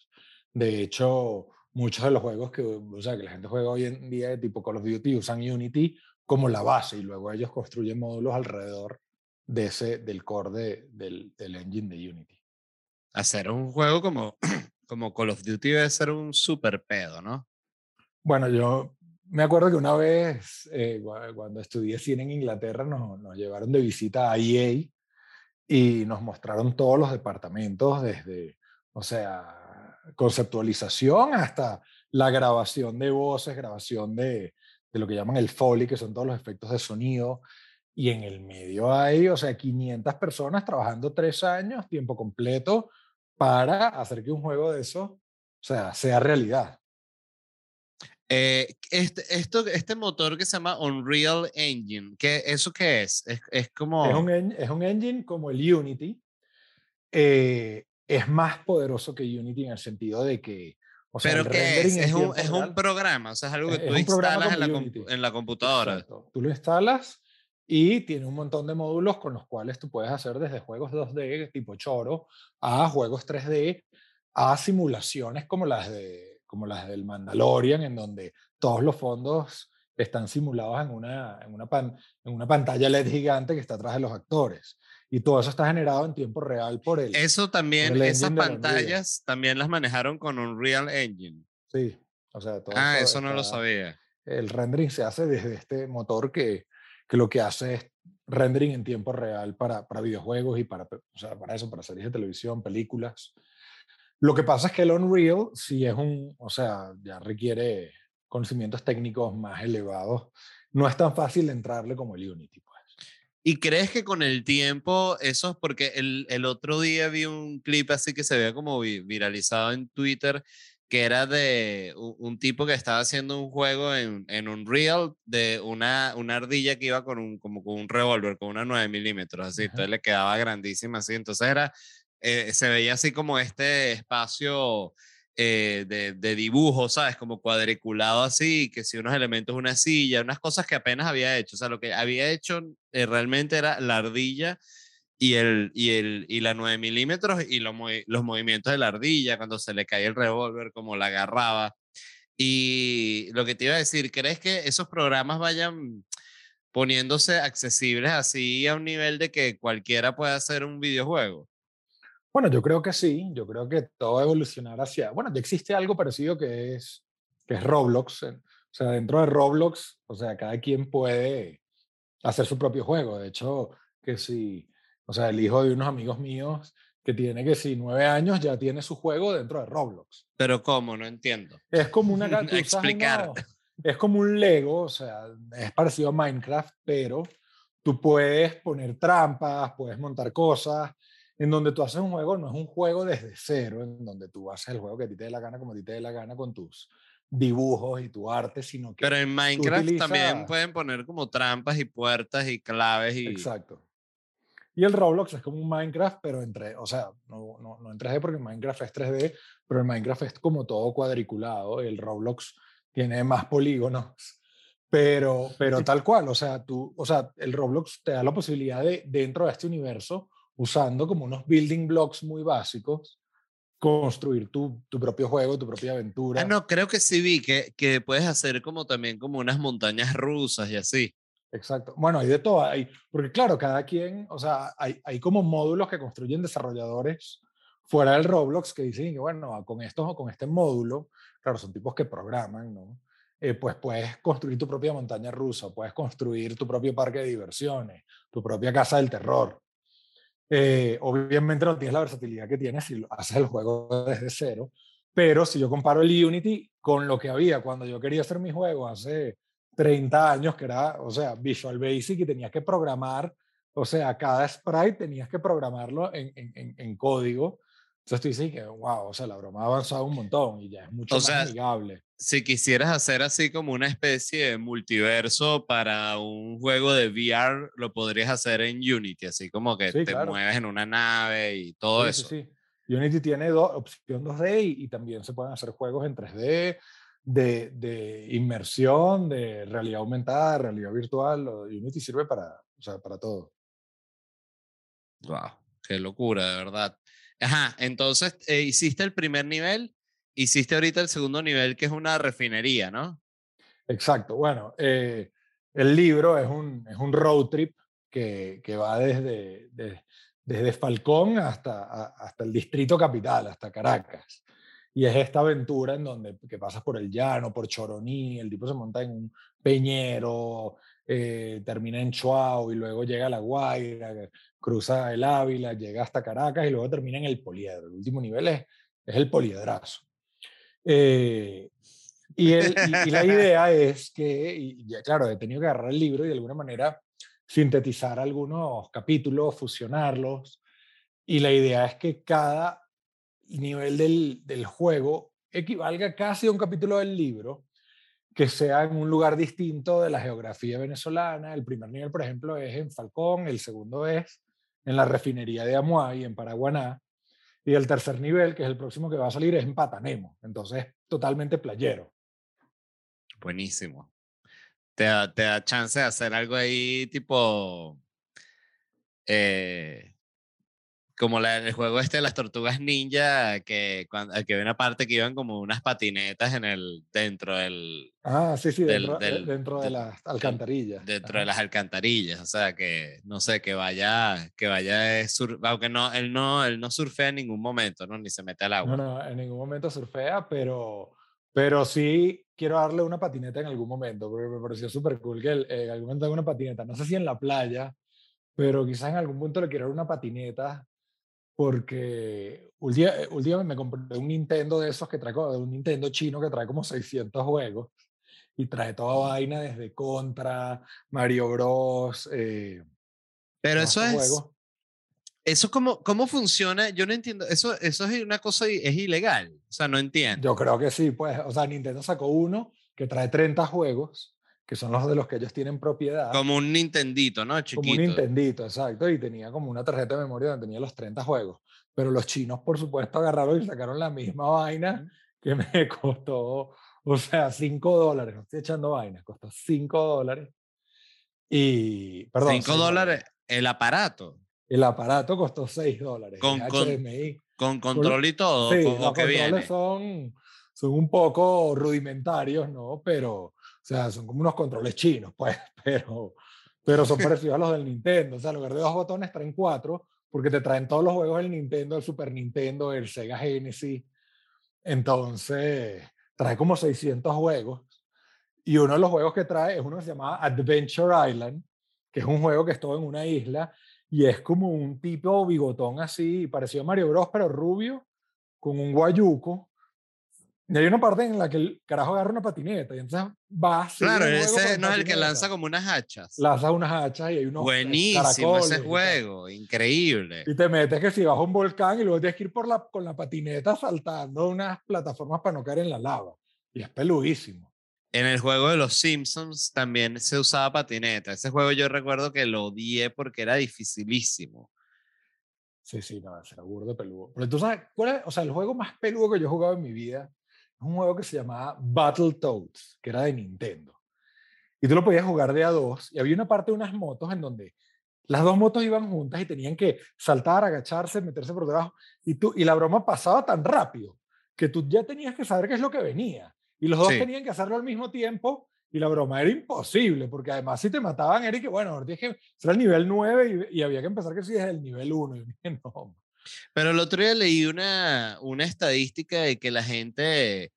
De hecho, muchos de los juegos que, o sea, que la gente juega hoy en día de tipo Call of Duty usan Unity como la base y luego ellos construyen módulos alrededor de ese, del core del, del, engine de Unity. Hacer un juego como, <clears throat> como Call of Duty debe ser un super pedo, ¿no? Bueno, yo me acuerdo que una vez, eh, cuando estudié cine en Inglaterra, nos, llevaron de visita a EA y nos mostraron todos los departamentos, desde, o sea, conceptualización hasta la grabación de voces, grabación de, de lo que llaman el Foley, que son todos los efectos de sonido. Y en el medio hay, o sea, 500 personas trabajando tres años, tiempo completo, para hacer que un juego de eso, o sea, sea realidad. Eh, este, esto, este motor que se llama Unreal Engine, ¿qué, ¿eso qué es? Es, es como... Es un, es un, engine como el Unity. Eh, es más poderoso que Unity en el sentido de que... O sea, ¿Pero qué es? Es un, es un, programa, o sea, es algo que tú instalas en la, en la, computadora. Tú lo instalas y tiene un montón de módulos con los cuales tú puedes hacer desde juegos 2D tipo choro a juegos 3D a simulaciones como las de como las del Mandalorian, en donde todos los fondos están simulados en una, en una, pan, en una pantalla LED gigante que está atrás de los actores. Y todo eso está generado en tiempo real por él. Eso también, esas pantallas también las manejaron con Unreal Engine. Sí, o sea, todo Ah, eso, no lo sabía. El rendering se hace desde este motor que, que lo que hace es rendering en tiempo real para, para videojuegos y para, o sea, para eso, para series de televisión, películas. Lo que pasa es que el Unreal sí es un, o sea, ya requiere conocimientos técnicos más elevados. No es tan fácil entrarle como el Unity, pues. ¿Y crees que con el tiempo eso es porque el, el otro día vi un clip así que se veía como viralizado en Twitter que era de un, tipo que estaba haciendo un juego en, en Unreal de una, una ardilla que iba con un, como con un revólver, con una 9 milímetros, así, entonces le quedaba grandísima así, entonces era eh, se veía así como este espacio eh, de, dibujo, ¿sabes? Como cuadriculado así, que si unos elementos, una silla, unas cosas que apenas había hecho. O sea, lo que había hecho eh, realmente era la ardilla y, el, y, el, y la 9 milímetros y los, los movimientos de la ardilla, cuando se le caía el revólver, como la agarraba. Y lo que te iba a decir, ¿crees que esos programas vayan poniéndose accesibles así a un nivel de que cualquiera pueda hacer un videojuego? Bueno, yo creo que sí, yo creo que todo va a evolucionar hacia, bueno, ya existe algo parecido que es, que es Roblox, o sea, dentro de Roblox, o sea, cada quien puede hacer su propio juego, de hecho, que si, o sea, el hijo de unos amigos míos que tiene que si nueve años ya tiene su juego dentro de Roblox. Pero ¿cómo? No entiendo. Es como una... <laughs> Explicar. es como un Lego, o sea, es parecido a Minecraft, pero tú puedes poner trampas, puedes montar cosas, en donde tú haces un juego, no es un juego desde cero, en donde tú haces el juego que a ti te dé la gana como a ti te dé la gana con tus dibujos y tu arte, sino que... Pero en Minecraft también pueden poner como trampas y puertas y claves y... Exacto. Y el Roblox es como un Minecraft, pero entre, o sea, no, no, no en 3D porque Minecraft es 3D, pero el Minecraft es como todo cuadriculado, el Roblox tiene más polígonos, pero, pero tal cual, o sea, tú, o sea, el Roblox te da la posibilidad de, dentro de este universo, usando como unos building blocks muy básicos, construir tu, tu propio juego, tu propia aventura. Ah, no, creo que sí vi que, que puedes hacer como también como unas montañas rusas y así. Exacto. Bueno, hay de todo. Hay, porque claro, cada quien, o sea, hay, hay como módulos que construyen desarrolladores fuera del Roblox que dicen que, bueno, con esto o con este módulo, claro, son tipos que programan, ¿no? Eh, pues puedes construir tu propia montaña rusa, puedes construir tu propio parque de diversiones, tu propia casa del terror. Eh, obviamente no tienes la versatilidad que tienes si haces el juego desde cero, pero si yo comparo el Unity con lo que había cuando yo quería hacer mi juego hace 30 años, que era, o sea, Visual Basic y tenías que programar, o sea, cada sprite tenías que programarlo en, en, en código, Entonces tú dices que, wow, o sea, la broma ha avanzado un montón y ya es mucho O más sea, amigable. Si quisieras hacer así como una especie de multiverso para un juego de VR, lo podrías hacer en Unity, así como que Sí, te claro. mueves en una nave y todo Sí, eso. sí, sí. Unity tiene do- opción 2D y, y también se pueden hacer juegos en 3D, de, de inmersión, de realidad aumentada, realidad virtual. Unity sirve para, o sea, para todo. Wow, qué locura, de verdad. Ajá, entonces eh, hiciste el primer nivel, hiciste ahorita el segundo nivel, que es una refinería, ¿no? Exacto. Bueno, eh, el libro es un, es un road trip que, que va desde, de- desde Falcón hasta, a- hasta el distrito capital, hasta Caracas. Y es esta aventura en donde que pasas por el llano, por Choroní, el tipo se monta en un peñero, eh, termina en Chuao y luego llega a La Guaira, cruza el Ávila, llega hasta Caracas y luego termina en el Poliedro. El último nivel es, es el Poliedrazo. Eh, y, el- y- y la <laughs> idea es que, y ya claro, he tenido que agarrar el libro y de alguna manera sintetizar algunos capítulos, fusionarlos. Y la idea es que cada nivel del, del juego equivalga casi a un capítulo del libro, que sea en un lugar distinto de la geografía venezolana. El primer nivel, por ejemplo, es en Falcón, el segundo es en la refinería de Amuay, en Paraguaná, y el tercer nivel, que es el próximo que va a salir, es en Patanemo. Entonces, totalmente playero. Buenísimo. Te da, te da chance de hacer algo ahí tipo... eh, como la, el juego este de las tortugas ninja, que, cuando, que había una parte que iban como unas patinetas en el, dentro del, Ah, sí, sí, Del- dentro, del- dentro de las alcantarillas. dentro de Ajá. las alcantarillas, o sea que no sé, que vaya, que vaya, eh, sur- aunque no, él no, él no surfea en ningún momento, ¿no? Ni se mete al agua. No, no, en ningún momento surfea, pero, pero sí quiero darle una patineta en algún momento, porque me pareció súper cool que él, eh, en algún momento tenga una patineta. No sé si en la playa, pero quizás en algún punto le quiero dar una patineta, porque últimamente últimamente me compré un Nintendo de esos que trae, un Nintendo chino que trae como <laughs> 600 juegos y trae toda vaina desde Contra, Mario Bros. Eh, Pero eso es, juegos. eso cómo, cómo funciona, yo no entiendo, eso, eso es una cosa, i- es ilegal, o sea, no entiendo. Yo creo que sí, pues, o sea, Nintendo sacó uno que trae 30 juegos, que son los de los que ellos tienen propiedad. Como un Nintendito, ¿no? como Chiquito. un Nintendito, exacto, y tenía como una tarjeta de memoria donde tenía los 30 juegos. Pero los chinos, por supuesto, agarraron y sacaron la misma vaina que me <laughs> costó, o sea, 5 dólares. No estoy echando vainas, costó 5 dólares. Y, perdón, 5 seis dólares el aparato, El aparato costó 6 dólares. Con- es con- HDMI. con control y todo, Sí, como los que controles viene. son, son un poco rudimentarios, ¿no? Pero, sea, son como unos controles chinos, pues, <laughs> pero, pero son <laughs> parecidos a los del Nintendo. O sea, en lugar de dos botones traen cuatro, porque te traen todos los juegos del Nintendo, el Super Nintendo, el Sega Genesis. Entonces, trae como 600 juegos. Y uno de los juegos que trae es uno que se llama Adventure Island, que es un juego que es todo en una isla y es como un tipo bigotón así, parecido a Mario Bros, pero rubio, con un guayuco. Y hay una parte en la que el carajo agarra una patineta y entonces va. Claro, ese no es el que lanza como unas hachas. Lanza unas hachas y hay unos eh, Buenísimo ese juego, increíble. Y te metes que si vas a un volcán y luego tienes que ir por la, con la patineta saltando unas plataformas para no caer en la lava. Y es peludísimo. En el juego de los Simpsons también se usaba patineta. Ese juego yo recuerdo que lo odié porque era dificilísimo. Sí, sí, no, será burdo peludo. Pero tú sabes, ¿cuál es? O sea, el juego más peludo que yo he jugado en mi vida un juego que se llamaba Battletoads, que era de Nintendo. Y tú lo podías jugar de a dos. Y había una parte de unas motos en donde las dos motos iban juntas y tenían que saltar, agacharse, meterse por debajo. Y, tú, y la broma pasaba tan rápido que tú ya tenías que saber qué es lo que venía. Y los dos Sí. tenían que hacerlo al mismo tiempo. Y la broma era imposible, porque además si te mataban era que, bueno, ahora tienes que ser el nivel 9 y, y había que empezar que sí desde el nivel 1. Y dije, <laughs> no, Pero el otro día leí una, una estadística de que la gente,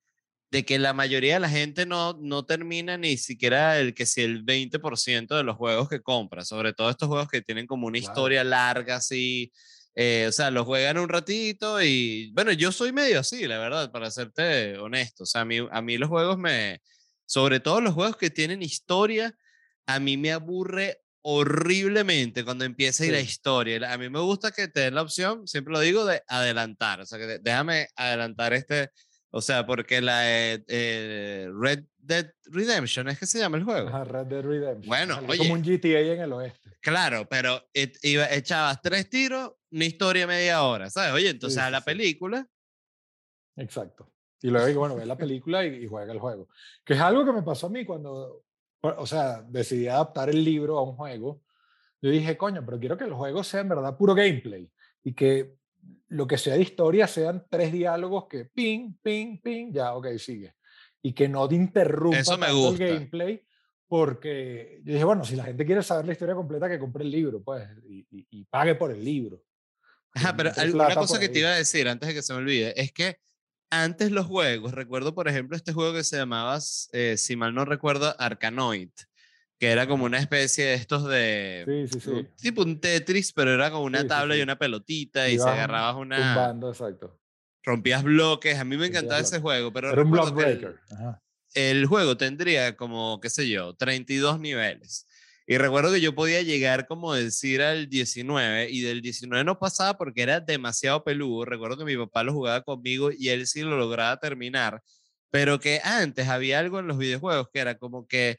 de que la mayoría de la gente no, no termina ni siquiera el que si el 20% de los juegos que compra, sobre todo estos juegos que tienen como una historia larga así. eh, o sea, los juegan un ratito y bueno, yo soy medio así, la verdad, para serte honesto. O sea, a mí, a mí los juegos me, sobre todo los juegos que tienen historia, a mí me aburre horriblemente cuando empieza y la Sí. historia. A mí me gusta que te den la opción, siempre lo digo, de adelantar. O sea, que déjame adelantar este. O sea, porque la eh, eh, Red Dead Redemption es que se llama el juego. Ajá, Red Dead Redemption. Bueno, oye. Como un GTA en el oeste. Claro, pero et- iba, echabas tres tiros, una historia media hora, ¿sabes? Oye, entonces Sí, a sí, la sí. película. Exacto. Y luego, bueno, ve la película y, y juega el juego. Que es algo que me pasó a mí cuando, o sea, decidí adaptar el libro a un juego. Yo dije, coño, pero quiero que el juego sea en verdad puro gameplay y que lo que sea de historia sean tres diálogos que ping, ping, ping, ya, ok, sigue. Y que no te interrumpa Eso me tanto gusta. el gameplay porque yo dije, bueno, si la gente quiere saber la historia completa, que compre el libro, pues, y, y- y pague por el libro. Ajá, pero entre al- una plata cosa que te iba a decir antes de que se me olvide es que antes los juegos, recuerdo por ejemplo este juego que se llamaba, eh, si mal no recuerdo, Arkanoid, que era como una especie de estos de. Sí, sí, un- sí. Tipo un Tetris, pero era como una tabla y una pelotita y se Ibas agarrabas una. Tumbando, exacto. Rompías bloques. A mí me encantaba ese juego, pero Era un block el- breaker. Ajá. el juego tendría como, qué sé yo, 32 niveles. Y recuerdo que yo podía llegar, como decir, al 19 y del 19 no pasaba porque era demasiado peludo. Recuerdo que mi papá lo jugaba conmigo y él sí lo lograba terminar. Pero que antes había algo en los videojuegos que era como que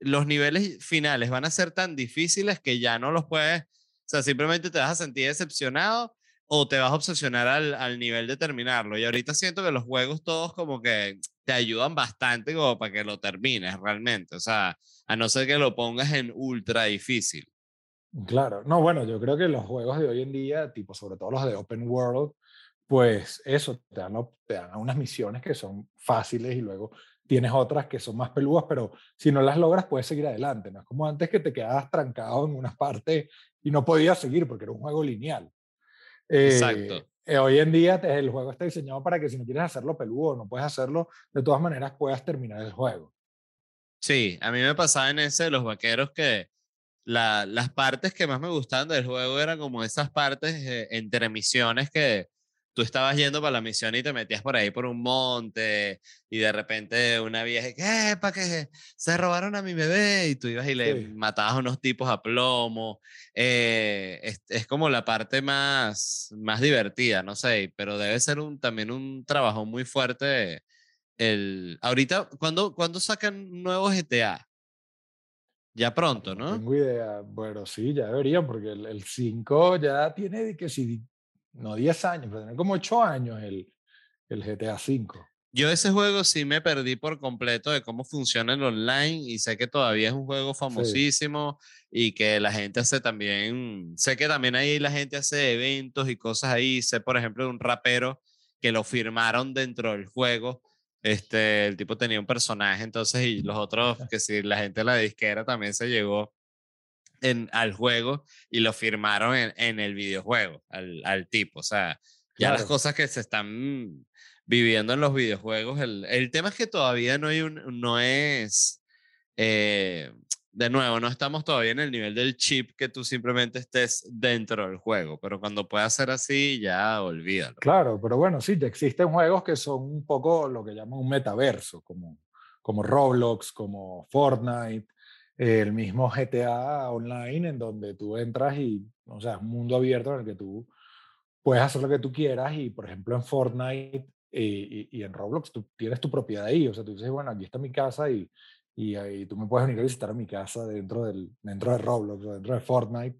los niveles finales van a ser tan difíciles que ya no los puedes, o sea, simplemente te vas a sentir decepcionado o te vas a obsesionar al, al nivel de terminarlo. Y ahorita siento que los juegos todos como que te ayudan bastante como para que lo termines realmente. O sea, a no ser que lo pongas en ultra difícil. Claro, no, bueno, yo creo que los juegos de hoy en día, tipo sobre todo los de Open World, pues eso, te dan, te dan unas misiones que son fáciles y luego tienes otras que son más peludas, pero si no las logras puedes seguir adelante, no es como antes que te quedabas trancado en una parte y no podías seguir porque era un juego lineal. Exacto. Eh, eh, hoy en día te- el juego está diseñado para que si no quieres hacerlo peludo, no puedes hacerlo, de todas maneras puedas terminar el juego. Sí, a mí me pasaba en ese de los vaqueros que la- las partes que más me gustaban del juego eran como esas partes eh, entre misiones que tú estabas yendo para la misión y te metías por ahí por un monte y de repente una vieja, ¿qué? ¿Para qué? Se robaron a mi bebé y tú ibas y le Sí. matabas a unos tipos a plomo. Eh, es, es como la parte más, más divertida, no sé, pero debe ser un, también un trabajo muy fuerte. El, ahorita, ¿cuándo, ¿cuándo sacan nuevos GTA? Ya pronto, No ¿no? tengo idea. Bueno, sí, ya deberían, porque el, el 5 ya tiene que si, no 10 años, pero tiene como 8 años el, el GTA 5. Yo ese juego sí me perdí por completo de cómo funciona el online y sé que todavía es un juego famosísimo y que la gente hace también, sé que también ahí la gente hace eventos y cosas ahí, sé por ejemplo de un rapero que lo firmaron dentro del juego, este, el tipo tenía un personaje entonces y los otros, <laughs> que si la gente de la disquera también se llegó en, al juego y lo firmaron en, en el videojuego, al, al tipo, o sea, ya las Claro. cosas que se están viviendo en los videojuegos. El, el tema es que todavía no hay un, no es, eh, de nuevo, no estamos todavía en el nivel del chip que tú simplemente estés dentro del juego, pero cuando pueda ser así, ya olvídalo. Claro, pero bueno, sí, ya existen juegos que son un poco lo que llaman un metaverso, como, como Roblox, como Fortnite, el mismo GTA Online, en donde tú entras y, o sea, es un mundo abierto en el que tú puedes hacer lo que tú quieras y, por ejemplo, en Fortnite eh, y, y en Roblox tú tienes tu propiedad ahí, o sea, tú dices, bueno, aquí está mi casa y, y, ahí tú me puedes venir a visitar a mi casa dentro, del, dentro de Roblox o dentro de Fortnite.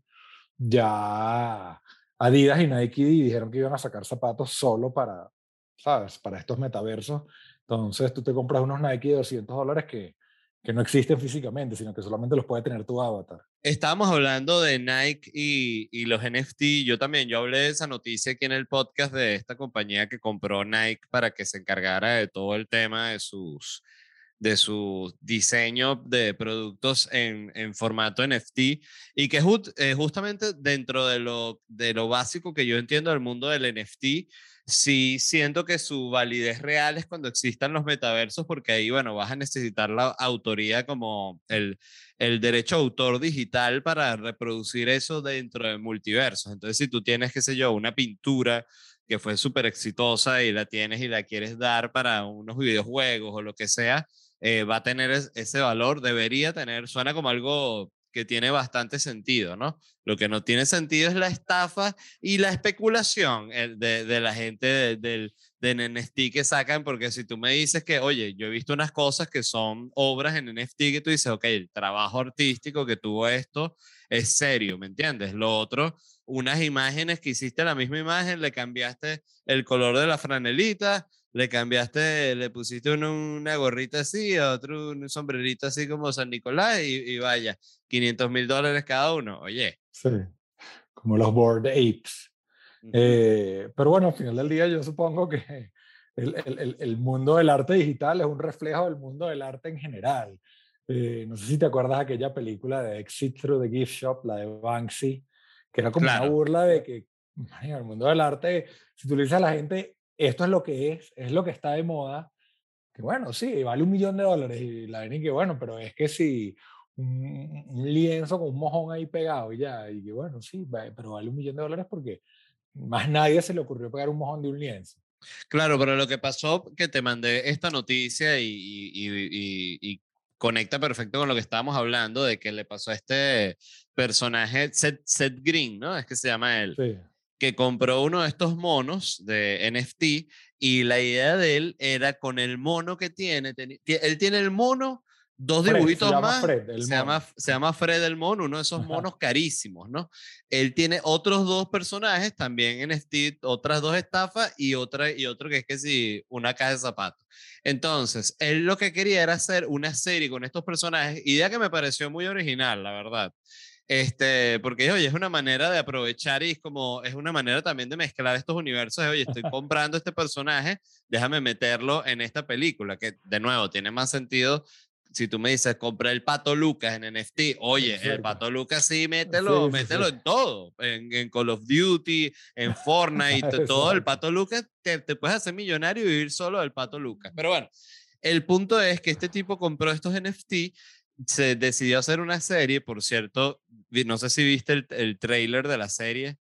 Ya Adidas y Nike dijeron que iban a sacar zapatos solo para, ¿sabes? Para estos metaversos. Entonces tú te compras unos Nike de 200 dólares que, que no existen físicamente, sino que solamente los puede tener tu avatar. Estábamos hablando de Nike y, y los NFT. Yo también, yo hablé de esa noticia aquí en el podcast de esta compañía que compró Nike para que se encargara de todo el tema de sus de su diseño de productos en, en formato NFT y que just, eh, justamente dentro de lo, de lo básico que yo entiendo del mundo del NFT, sí siento que su validez real es cuando existan los metaversos porque ahí, bueno, vas a necesitar la autoría como el, el derecho autor digital para reproducir eso dentro de multiversos. Entonces, si tú tienes, qué sé yo, una pintura que fue súper exitosa y la tienes y la quieres dar para unos videojuegos o lo que sea, eh, va a tener es, ese valor, debería tener, suena como algo que tiene bastante sentido, ¿no? Lo que no tiene sentido es la estafa y la especulación de, la gente de- del de NFT que sacan, porque si tú me dices que, oye, yo he visto unas cosas que son obras en NFT que tú dices, ok, el trabajo artístico que tuvo esto es serio, ¿me entiendes? Lo otro, unas imágenes que hiciste la misma imagen, le cambiaste el color de la franelita, le cambiaste, le pusiste una, una gorrita así, a otro un sombrerito así como San Nicolás y, y vaya, 500 mil dólares cada uno. Oye. Sí, como los Bored Apes. Eh, pero bueno, al final del día yo supongo que el, el- el- mundo del arte digital es un reflejo del mundo del arte en general. Eh, no sé si te acuerdas de aquella película de Exit Through the Gift Shop, la de Banksy, que era como una Claro. burla de que el mundo del arte, si tú le dices a la gente, esto es lo que es, es lo que está de moda, que bueno, sí, vale un millón de dólares. Y la ven y que bueno, pero es que si un, un lienzo con un mojón ahí pegado y ya, y que bueno, sí, pero vale un millón de dólares porque más nadie se le ocurrió pegar un mojón de un lienzo. Claro, pero lo que pasó, que te mandé esta noticia y, y- y- y- y conecta perfecto con lo que estábamos hablando, de que le pasó a este personaje, Seth, Seth Green, ¿no? Es que se llama él, Sí. Que compró uno de estos monos de NFT y la idea de él era con el mono que tiene, él tiene el mono, dos Fred, se dibujitos llama más, Fred, se, llama, se llama Fred el mono, uno de esos Ajá. monos carísimos, ¿no? Él tiene otros dos personajes también en NFT, otras dos estafas y, otra, y otro que es que sí, una caja de zapatos. Entonces, él lo que quería era hacer una serie con estos personajes, idea que me pareció muy original, la verdad. Este, porque oye, es una manera de aprovechar y es como, es una manera también de mezclar estos universos. de, Oye, estoy <laughs> comprando este personaje, déjame meterlo en esta película, que de nuevo tiene más sentido si tú me dices, compré el Pato Lucas en NFT, oye, el. Pato Lucas sí, mételo, Sí, mételo sí. en todo, en, en Call of Duty, en Fortnite, <laughs> todo el. Pato Lucas, te, te puedes hacer millonario y vivir solo del Pato Lucas. Pero bueno, el punto es que este tipo compró estos NFT, se decidió hacer una serie, por cierto, no sé si viste el, el trailer de la serie.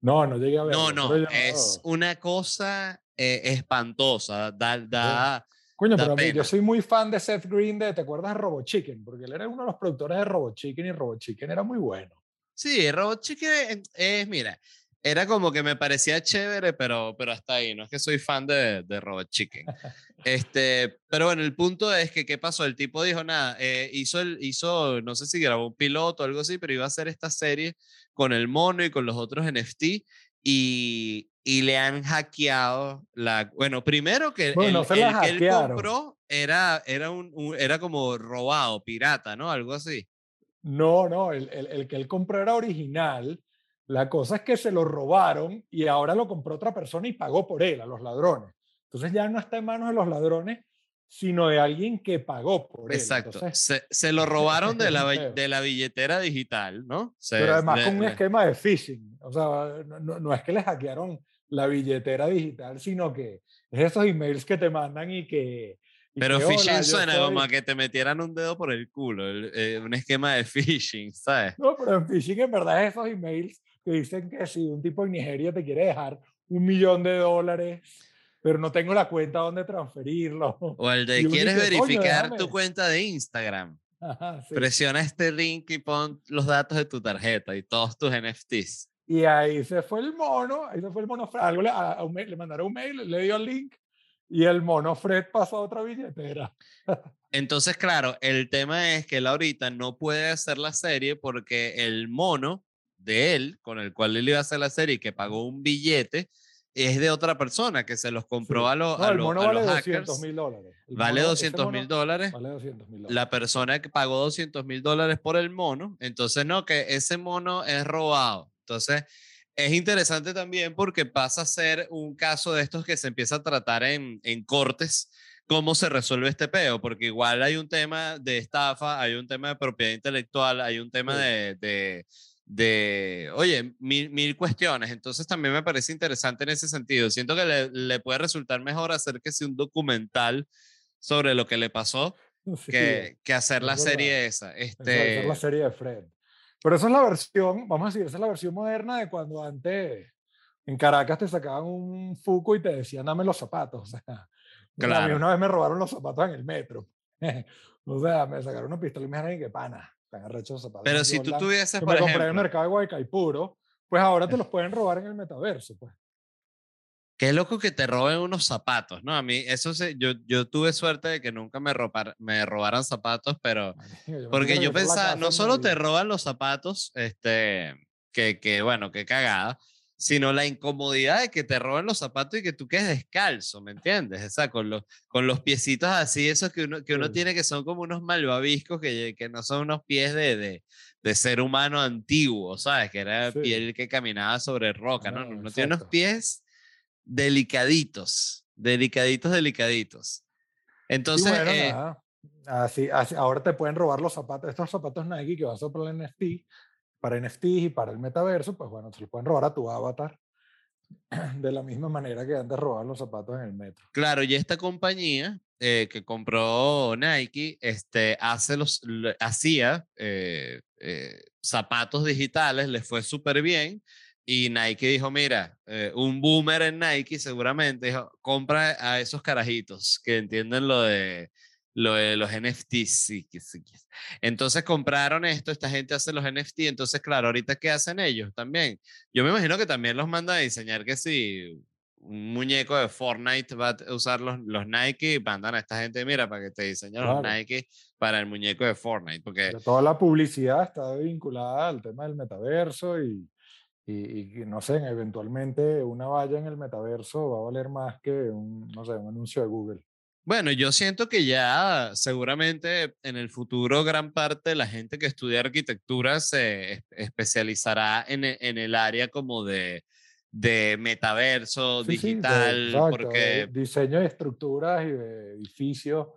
No, no llegué a verlo. No, no, es una cosa eh, espantosa, da, da, Coño, da pero a mí- yo soy muy fan de Seth Green de, ¿te acuerdas de Robot Chicken? Porque él era uno de los productores de Robot Chicken y Robot Chicken era muy bueno. Sí, Robot Chicken es, es, mira, era como que me parecía chévere, pero, pero hasta ahí, no es que soy fan de, de Robot Chicken. <laughs> Este, pero bueno, el punto es que, ¿qué pasó? El tipo dijo, nada, eh, hizo, el, hizo, no sé si grabó un piloto o algo así, pero iba a hacer esta serie con el mono y con los otros NFT y, y le han hackeado la, bueno, primero que Bueno, el, no se la el que él compró era, era, un, un- era como robado, pirata, ¿no? Algo así. No, no, el, el- el que él compró era original. La cosa es que se lo robaron y ahora lo compró otra persona y pagó por él, a los ladrones. Entonces ya no está en manos de los ladrones, sino de alguien que pagó por él. Exacto. Se, se lo robaron de la, de la billetera digital, ¿no? Se- pero además le- con un le- esquema de phishing. O sea, no, no- es que les hackearon la billetera digital, sino que es esos emails que te mandan y que... y Pero que, "Hola, phishing suena soy-". como a que te metieran un dedo por el culo, el- eh, un esquema de <laughs> phishing, ¿sabes? No, pero en phishing en verdad es esos emails que dicen que si un tipo en Nigeria te quiere dejar un millón de dólares, pero no tengo la cuenta donde transferirlo. O el de quieres dice, "Coño, verificar tu déjame". cuenta de Instagram. Ajá, sí. Presiona este link y pon los datos de tu tarjeta y todos tus NFTs. Y ahí se fue el mono, ahí se fue el mono Fred. Algo le, a- a un mail- le mandaron un mail, le dio el link y el mono Fred pasó a otra billetera. <laughs> Entonces, claro, el tema es que él ahorita no puede hacer la serie porque el mono de él, con el cual él iba a hacer la serie y que pagó un billete, es de otra persona que se los compró Sí. a, los No, a, el lo- mono a vale los 200 hackers. mil dólares. El Vale mono- ese 200 mil dólares. Vale 200 mil dólares. La persona que pagó 200 mil dólares por el mono, entonces no, que ese mono es robado. Entonces, es interesante también porque pasa a ser un caso de estos que se empieza a tratar en, en cortes, cómo se resuelve este peo, porque igual hay un tema de estafa, hay un tema de propiedad intelectual, hay un tema de, de, oye, mil, mil cuestiones. Entonces también me parece interesante en ese sentido. Siento que le, le puede resultar mejor hacer que si un documental sobre lo que le pasó <laughs> Sí, que, que hacer la serie esa. esa- esa es Este, la serie de Fred. Pero esa es la versión, vamos a decir, esa es la versión moderna de cuando antes en Caracas te sacaban un fuco y te decían dame los zapatos. <laughs> O sea, o sea, a mí Claro. una vez me robaron los zapatos en el metro. <laughs> o sea, me sacaron una pistola y me dijeron que pana. Pero si tú tuvieses, que por me compré en el ejemplo, mercado de Guaycaipuro, pues ahora te los pueden robar en el metaverso, pues. qué loco que te roben unos zapatos, ¿no? A mí, eso se, yo, yo tuve suerte de que nunca me, ropar- me robaran zapatos, pero yo porque yo pensaba, no solo te roban los zapatos, este, que, que bueno, que cagada, sino la incomodidad de que te roben los zapatos y que tú quedes descalzo, ¿me entiendes? O sea, con los, con los piecitos así, esos que uno, que uno Sí. tiene que son como unos malvaviscos, que, que no son unos pies de, de, de ser humano antiguo, ¿sabes? Que era Sí. piel que caminaba sobre roca, ¿no? No, No, no tiene unos pies delicaditos, delicaditos, delicaditos. Entonces, bueno, eh, así, así, ahora te pueden robar los zapatos, estos zapatos Nike que van a para el NFT, para NFTs y para el metaverso, pues bueno, te los pueden robar a tu avatar <clears throat> de la misma manera que antes robaban los zapatos en el metro. Claro, y esta compañía eh, que compró Nike este, hace los, lo- hacía eh, eh, zapatos digitales, les fue súper bien. Y Nike dijo, mira, un boomer en Nike seguramente dijo, compra a esos carajitos que entienden lo de, lo de los NFTs. sí, que sí, sí". Entonces compraron esto, esta gente hace los NFT, entonces claro, ahorita ¿qué hacen ellos también? Yo me imagino que también los manda a diseñar que si un muñeco de Fortnite va a usar los, los Nike y mandan a esta gente, mira, para que te diseñen los Claro. Nike para el muñeco de Fortnite, porque Ya Toda la publicidad está vinculada al tema del metaverso y, y, y no sé, eventualmente una valla en el metaverso va a valer más que un, no sé, un anuncio de Google. Bueno, yo siento que ya seguramente en el futuro gran parte de la gente que estudia arquitectura se es- especializará en, e- en el área como de, de metaverso, Sí, sí, de- digital, exacto, de porque diseño de estructuras y de edificios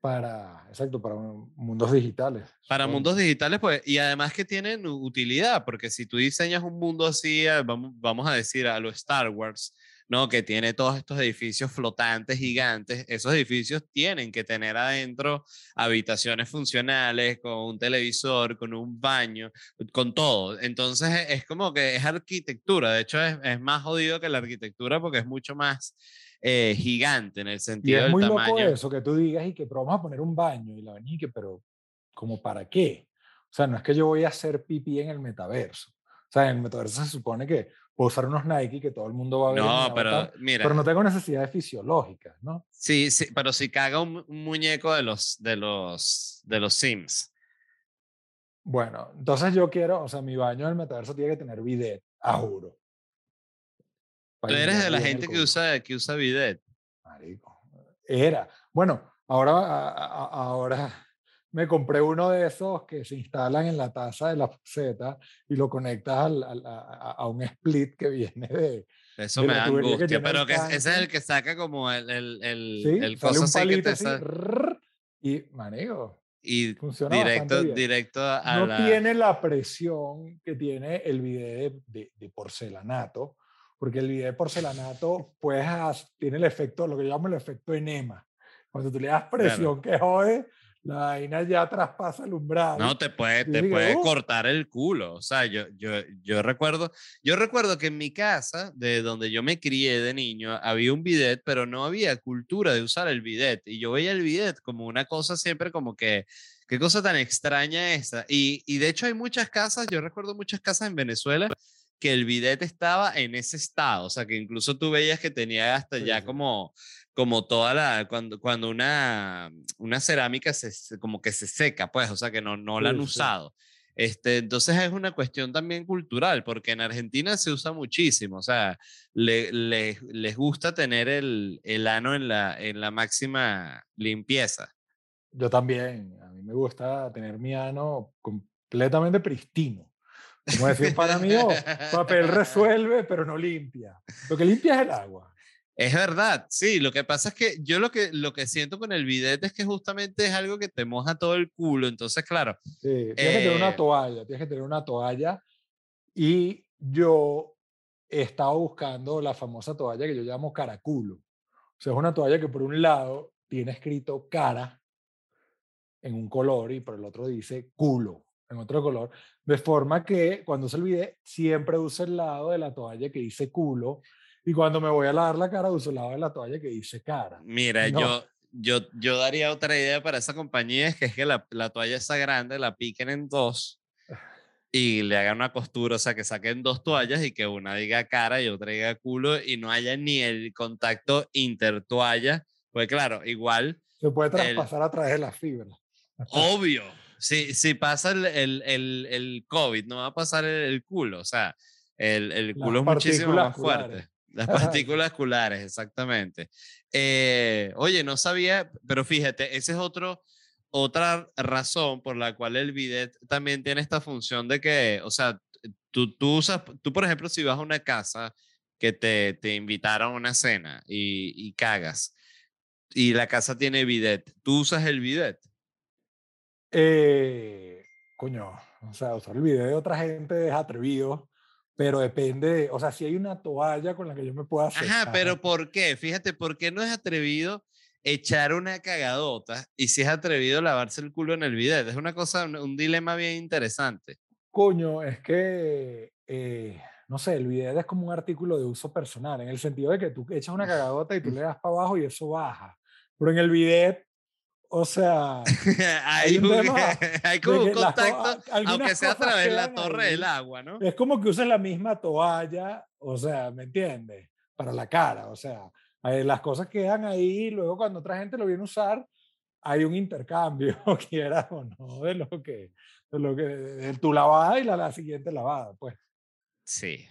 para, exacto, para un- mundos digitales. para supongo. mundos digitales, pues, y además que tienen utilidad, porque si tú diseñas un mundo así, eh, vamos, vamos a decir a lo Star Wars, ¿no? Que tiene todos estos edificios flotantes gigantes, esos edificios tienen que tener adentro habitaciones funcionales, con un televisor, con un baño, con todo. Entonces e- es como que es arquitectura, de hecho es, es más jodido que la arquitectura porque es mucho más eh, gigante en el Y sentido es del muy loco eso, que tú digas y que, pero vamos a poner un baño y la vaina y que, pero, ¿como para qué? O sea, no es que yo voy a hacer pipí en el metaverso. O sea, en el metaverso se supone que puedo usar unos Nike que todo el mundo va a ver. No, pero mira. pero no tengo necesidades fisiológicas, ¿no? Sí, sí, pero si caga un, un muñeco de los, de los, de los Sims. Bueno, entonces yo quiero, o sea, mi baño en el metaverso tiene que tener bidet, a juro. Tú eres de la gente que usa, que usa bidet. Marico. Era. Bueno, ahora, a- a- a- ahora me compré uno de esos que se instalan en la taza de la Z y lo conectas al- al- a, a- un split que viene de. Eso De me da que angustia, el pero que es- ese es el que saca como el, el, el, Sí, el sale un así que palito así. rrrr, y, manico, y funciona directo, directo a no la... tiene la presión que tiene el bidet de, de- de porcelanato, porque el bidet de porcelanato pues has- tiene el efecto, lo que yo llamo el efecto enema. Cuando tú le das presión que jode, la vaina ya traspasa el umbral. No, te puede, te dije, puede "Uh". cortar el culo. O sea, yo, yo, yo recuerdo, yo recuerdo que en mi casa, de donde yo me crié de niño, había un bidet, pero no había cultura de usar el bidet. Y yo veía el bidet como una cosa siempre como que, qué cosa tan extraña esa. Y, y de hecho hay muchas casas, yo recuerdo muchas casas en Venezuela que el bidet estaba en ese estado, o sea, que incluso tú veías que tenía hasta Sí, ya sí. como como toda la, cuando, cuando una, una cerámica se, como que se seca, pues, o sea, que no, no la han sí. usado. Este, entonces es una cuestión también cultural, porque en Argentina se usa muchísimo, o sea, le- le- les gusta tener el, el ano en la, en la máxima limpieza. Yo también, a mí me gusta tener mi ano completamente pristino. Como decía un pana mío, papel resuelve, pero no limpia. Lo que limpia es el agua. Es verdad, sí, lo que pasa es que yo lo que, lo que siento con el bidet es que justamente es algo que te moja todo el culo, entonces, claro, Sí, tienes que tener Eh, una toalla, tienes que tener una toalla. Y yo he estado buscando la famosa toalla que yo llamo caraculo. O sea, es una toalla que por un lado tiene escrito cara en un color y por el otro dice culo en otro color, de forma que cuando se olvide siempre uso el lado de la toalla que dice culo y cuando me voy a lavar la cara uso el lado de la toalla que dice cara. Mira, No. yo, yo, yo daría otra idea para esa compañía, es que es que la, la toalla esa grande la piquen en dos <sighs> y le hagan una costura, o sea, que saquen dos toallas y que una diga cara y otra diga culo y no haya ni el contacto intertoalla, pues claro, igual, Se puede El- traspasar a través de la fibra. obvio, si, si pasa el, el, el, el COVID, no va a pasar el, culo, o sea, el, Las culo es muchísimo más fuerte. culares. Las <laughs> partículas culares, exactamente. Eh, oye, no sabía, pero fíjate, ese es otro, otra razón por la cual el bidet también tiene esta función de que, o sea, tú, tú usas, tú por ejemplo, si vas a una casa que te, te invitaron a una cena y, y cagas y la casa tiene bidet, ¿tú usas el bidet? Eh, coño, o sea, usar el video de otra gente es atrevido, pero depende, de- o sea, si hay una toalla con la que yo me pueda Ajá, secar, pero ¿por qué? Fíjate, ¿por qué no es atrevido echar una cagadota y si es atrevido lavarse el culo en el bidet? Es una cosa, un, un dilema bien interesante. coño, es que, eh, no sé, el video es como un artículo de uso personal, en el sentido de que tú echas una <laughs> cagadota y tú le <laughs> das para abajo y eso baja, pero en el bidet, o sea, <laughs> hay, un un- tema <laughs> hay como un contacto, aunque sea a través de la torre ahí. del agua, ¿no? Es como que uses la misma toalla, o sea, ¿me entiendes? Para la cara, o sea, eh, las cosas quedan ahí y luego cuando otra gente lo viene a usar, hay un intercambio, <laughs> quieras o no, de lo que, de lo que, de tu lavada y la, la siguiente lavada, pues. Sí.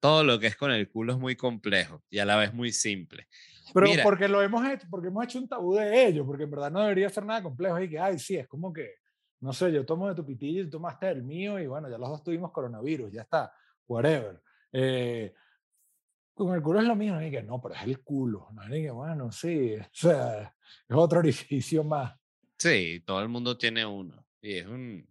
Todo lo que es con el culo es muy complejo y a la vez muy simple. Pero Mira. porque lo hemos hecho, porque hemos hecho un tabú de ello, porque en verdad no debería ser nada complejo y que, ay, sí, es como que, no sé, yo tomo de tu pitillo y tú tomaste del mío y bueno, ya los dos tuvimos coronavirus, ya está, whatever. Eh, con el culo es lo mismo, y que no, pero es el culo, no y que bueno, sí, <laughs> o sea, es otro <laughs> orificio más. Sí, todo el mundo tiene uno. Y es un.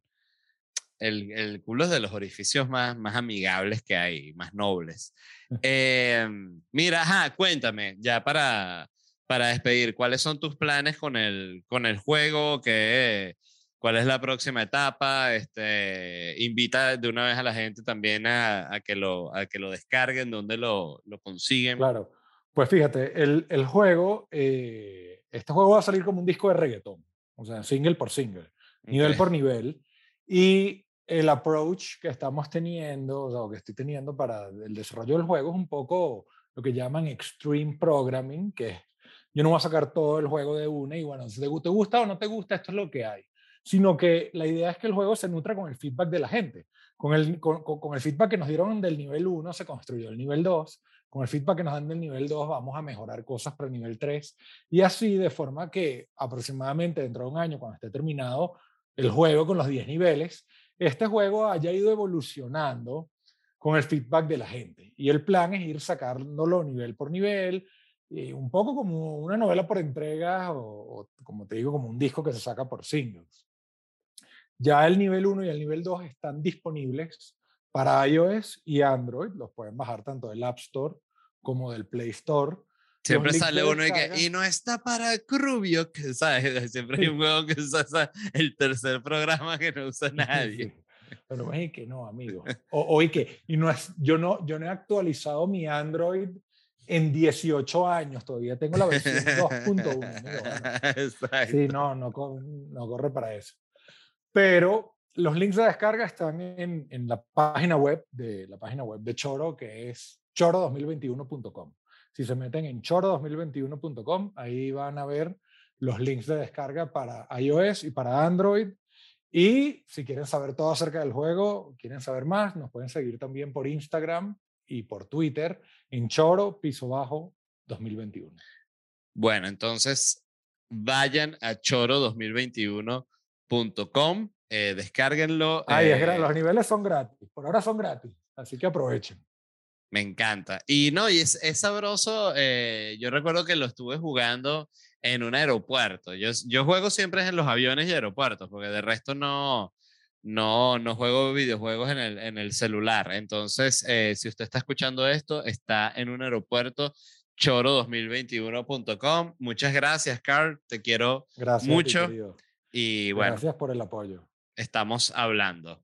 El, el culo es de los orificios más, más amigables que hay, más nobles. <laughs> Eh, mira, ajá, cuéntame, ya para, para despedir, ¿cuáles son tus planes con el, con el juego? ¿Qué, ¿Cuál es la próxima etapa? Este, invita de una vez a la gente también a, a que, lo, a que lo descarguen, dónde lo, lo consiguen. Claro. Pues fíjate, el, el juego, eh, este juego va a salir como un disco de reggaetón, o sea, single por single. nivel por nivel. Y el approach que estamos teniendo, o sea, que estoy teniendo para el desarrollo del juego es un poco lo que llaman extreme programming, que es, yo no voy a sacar todo el juego de una y bueno, si te, te gusta o no te gusta, esto es lo que hay. Sino que la idea es que el juego se nutra con el feedback de la gente. Con el, con- con el feedback que nos dieron del nivel 1 se construyó el nivel 2. Con el feedback que nos dan del nivel 2 vamos a mejorar cosas para el nivel 3. Y así de forma que aproximadamente dentro de un año, cuando esté terminado, el juego con los 10 niveles, este juego haya ido evolucionando con el feedback de la gente. Y el plan es ir sacándolo nivel por nivel, un poco como una novela por entregas o, o, como te digo, como un disco que se saca por singles. Ya el nivel 1 y el nivel 2 están disponibles para iOS y Android. Los pueden bajar tanto del App Store como del Play Store. Siempre sale uno y que, y no está para Crubio, que sabes, <laughs> siempre hay un juego que usa el tercer programa que no usa <laughs> nadie. Pero es que no, amigo. O, o y que, y no es, yo no, yo no he actualizado mi Android en 18 años, todavía tengo la versión <laughs> 2.1. amigo, bueno. Sí, no, no, no corre para eso. Pero los links de descarga están en, en la página web de la página web de Choro, que es choro2021.com. Si se meten en choro2021.com, ahí van a ver los links de descarga para iOS y para Android. Y si quieren saber todo acerca del juego, quieren saber más, nos pueden seguir también por Instagram y por Twitter en choro piso bajo 2021. Bueno, entonces vayan a choro2021.com, eh, descárguenlo. Ay, eh, los niveles son gratis, por ahora son gratis, así que aprovechen. Me encanta. Y no, y es, es sabroso. eh, yo recuerdo que lo estuve jugando en un aeropuerto. Yo, yo juego siempre en los aviones y aeropuertos, porque de resto no, no, no juego videojuegos en el, en el celular. Entonces, eh, si usted está escuchando esto, está en un aeropuerto, choro2021.com. Muchas gracias, Carl. Te quiero Gracias. ti, mucho. y bueno, Gracias por el apoyo. estamos hablando.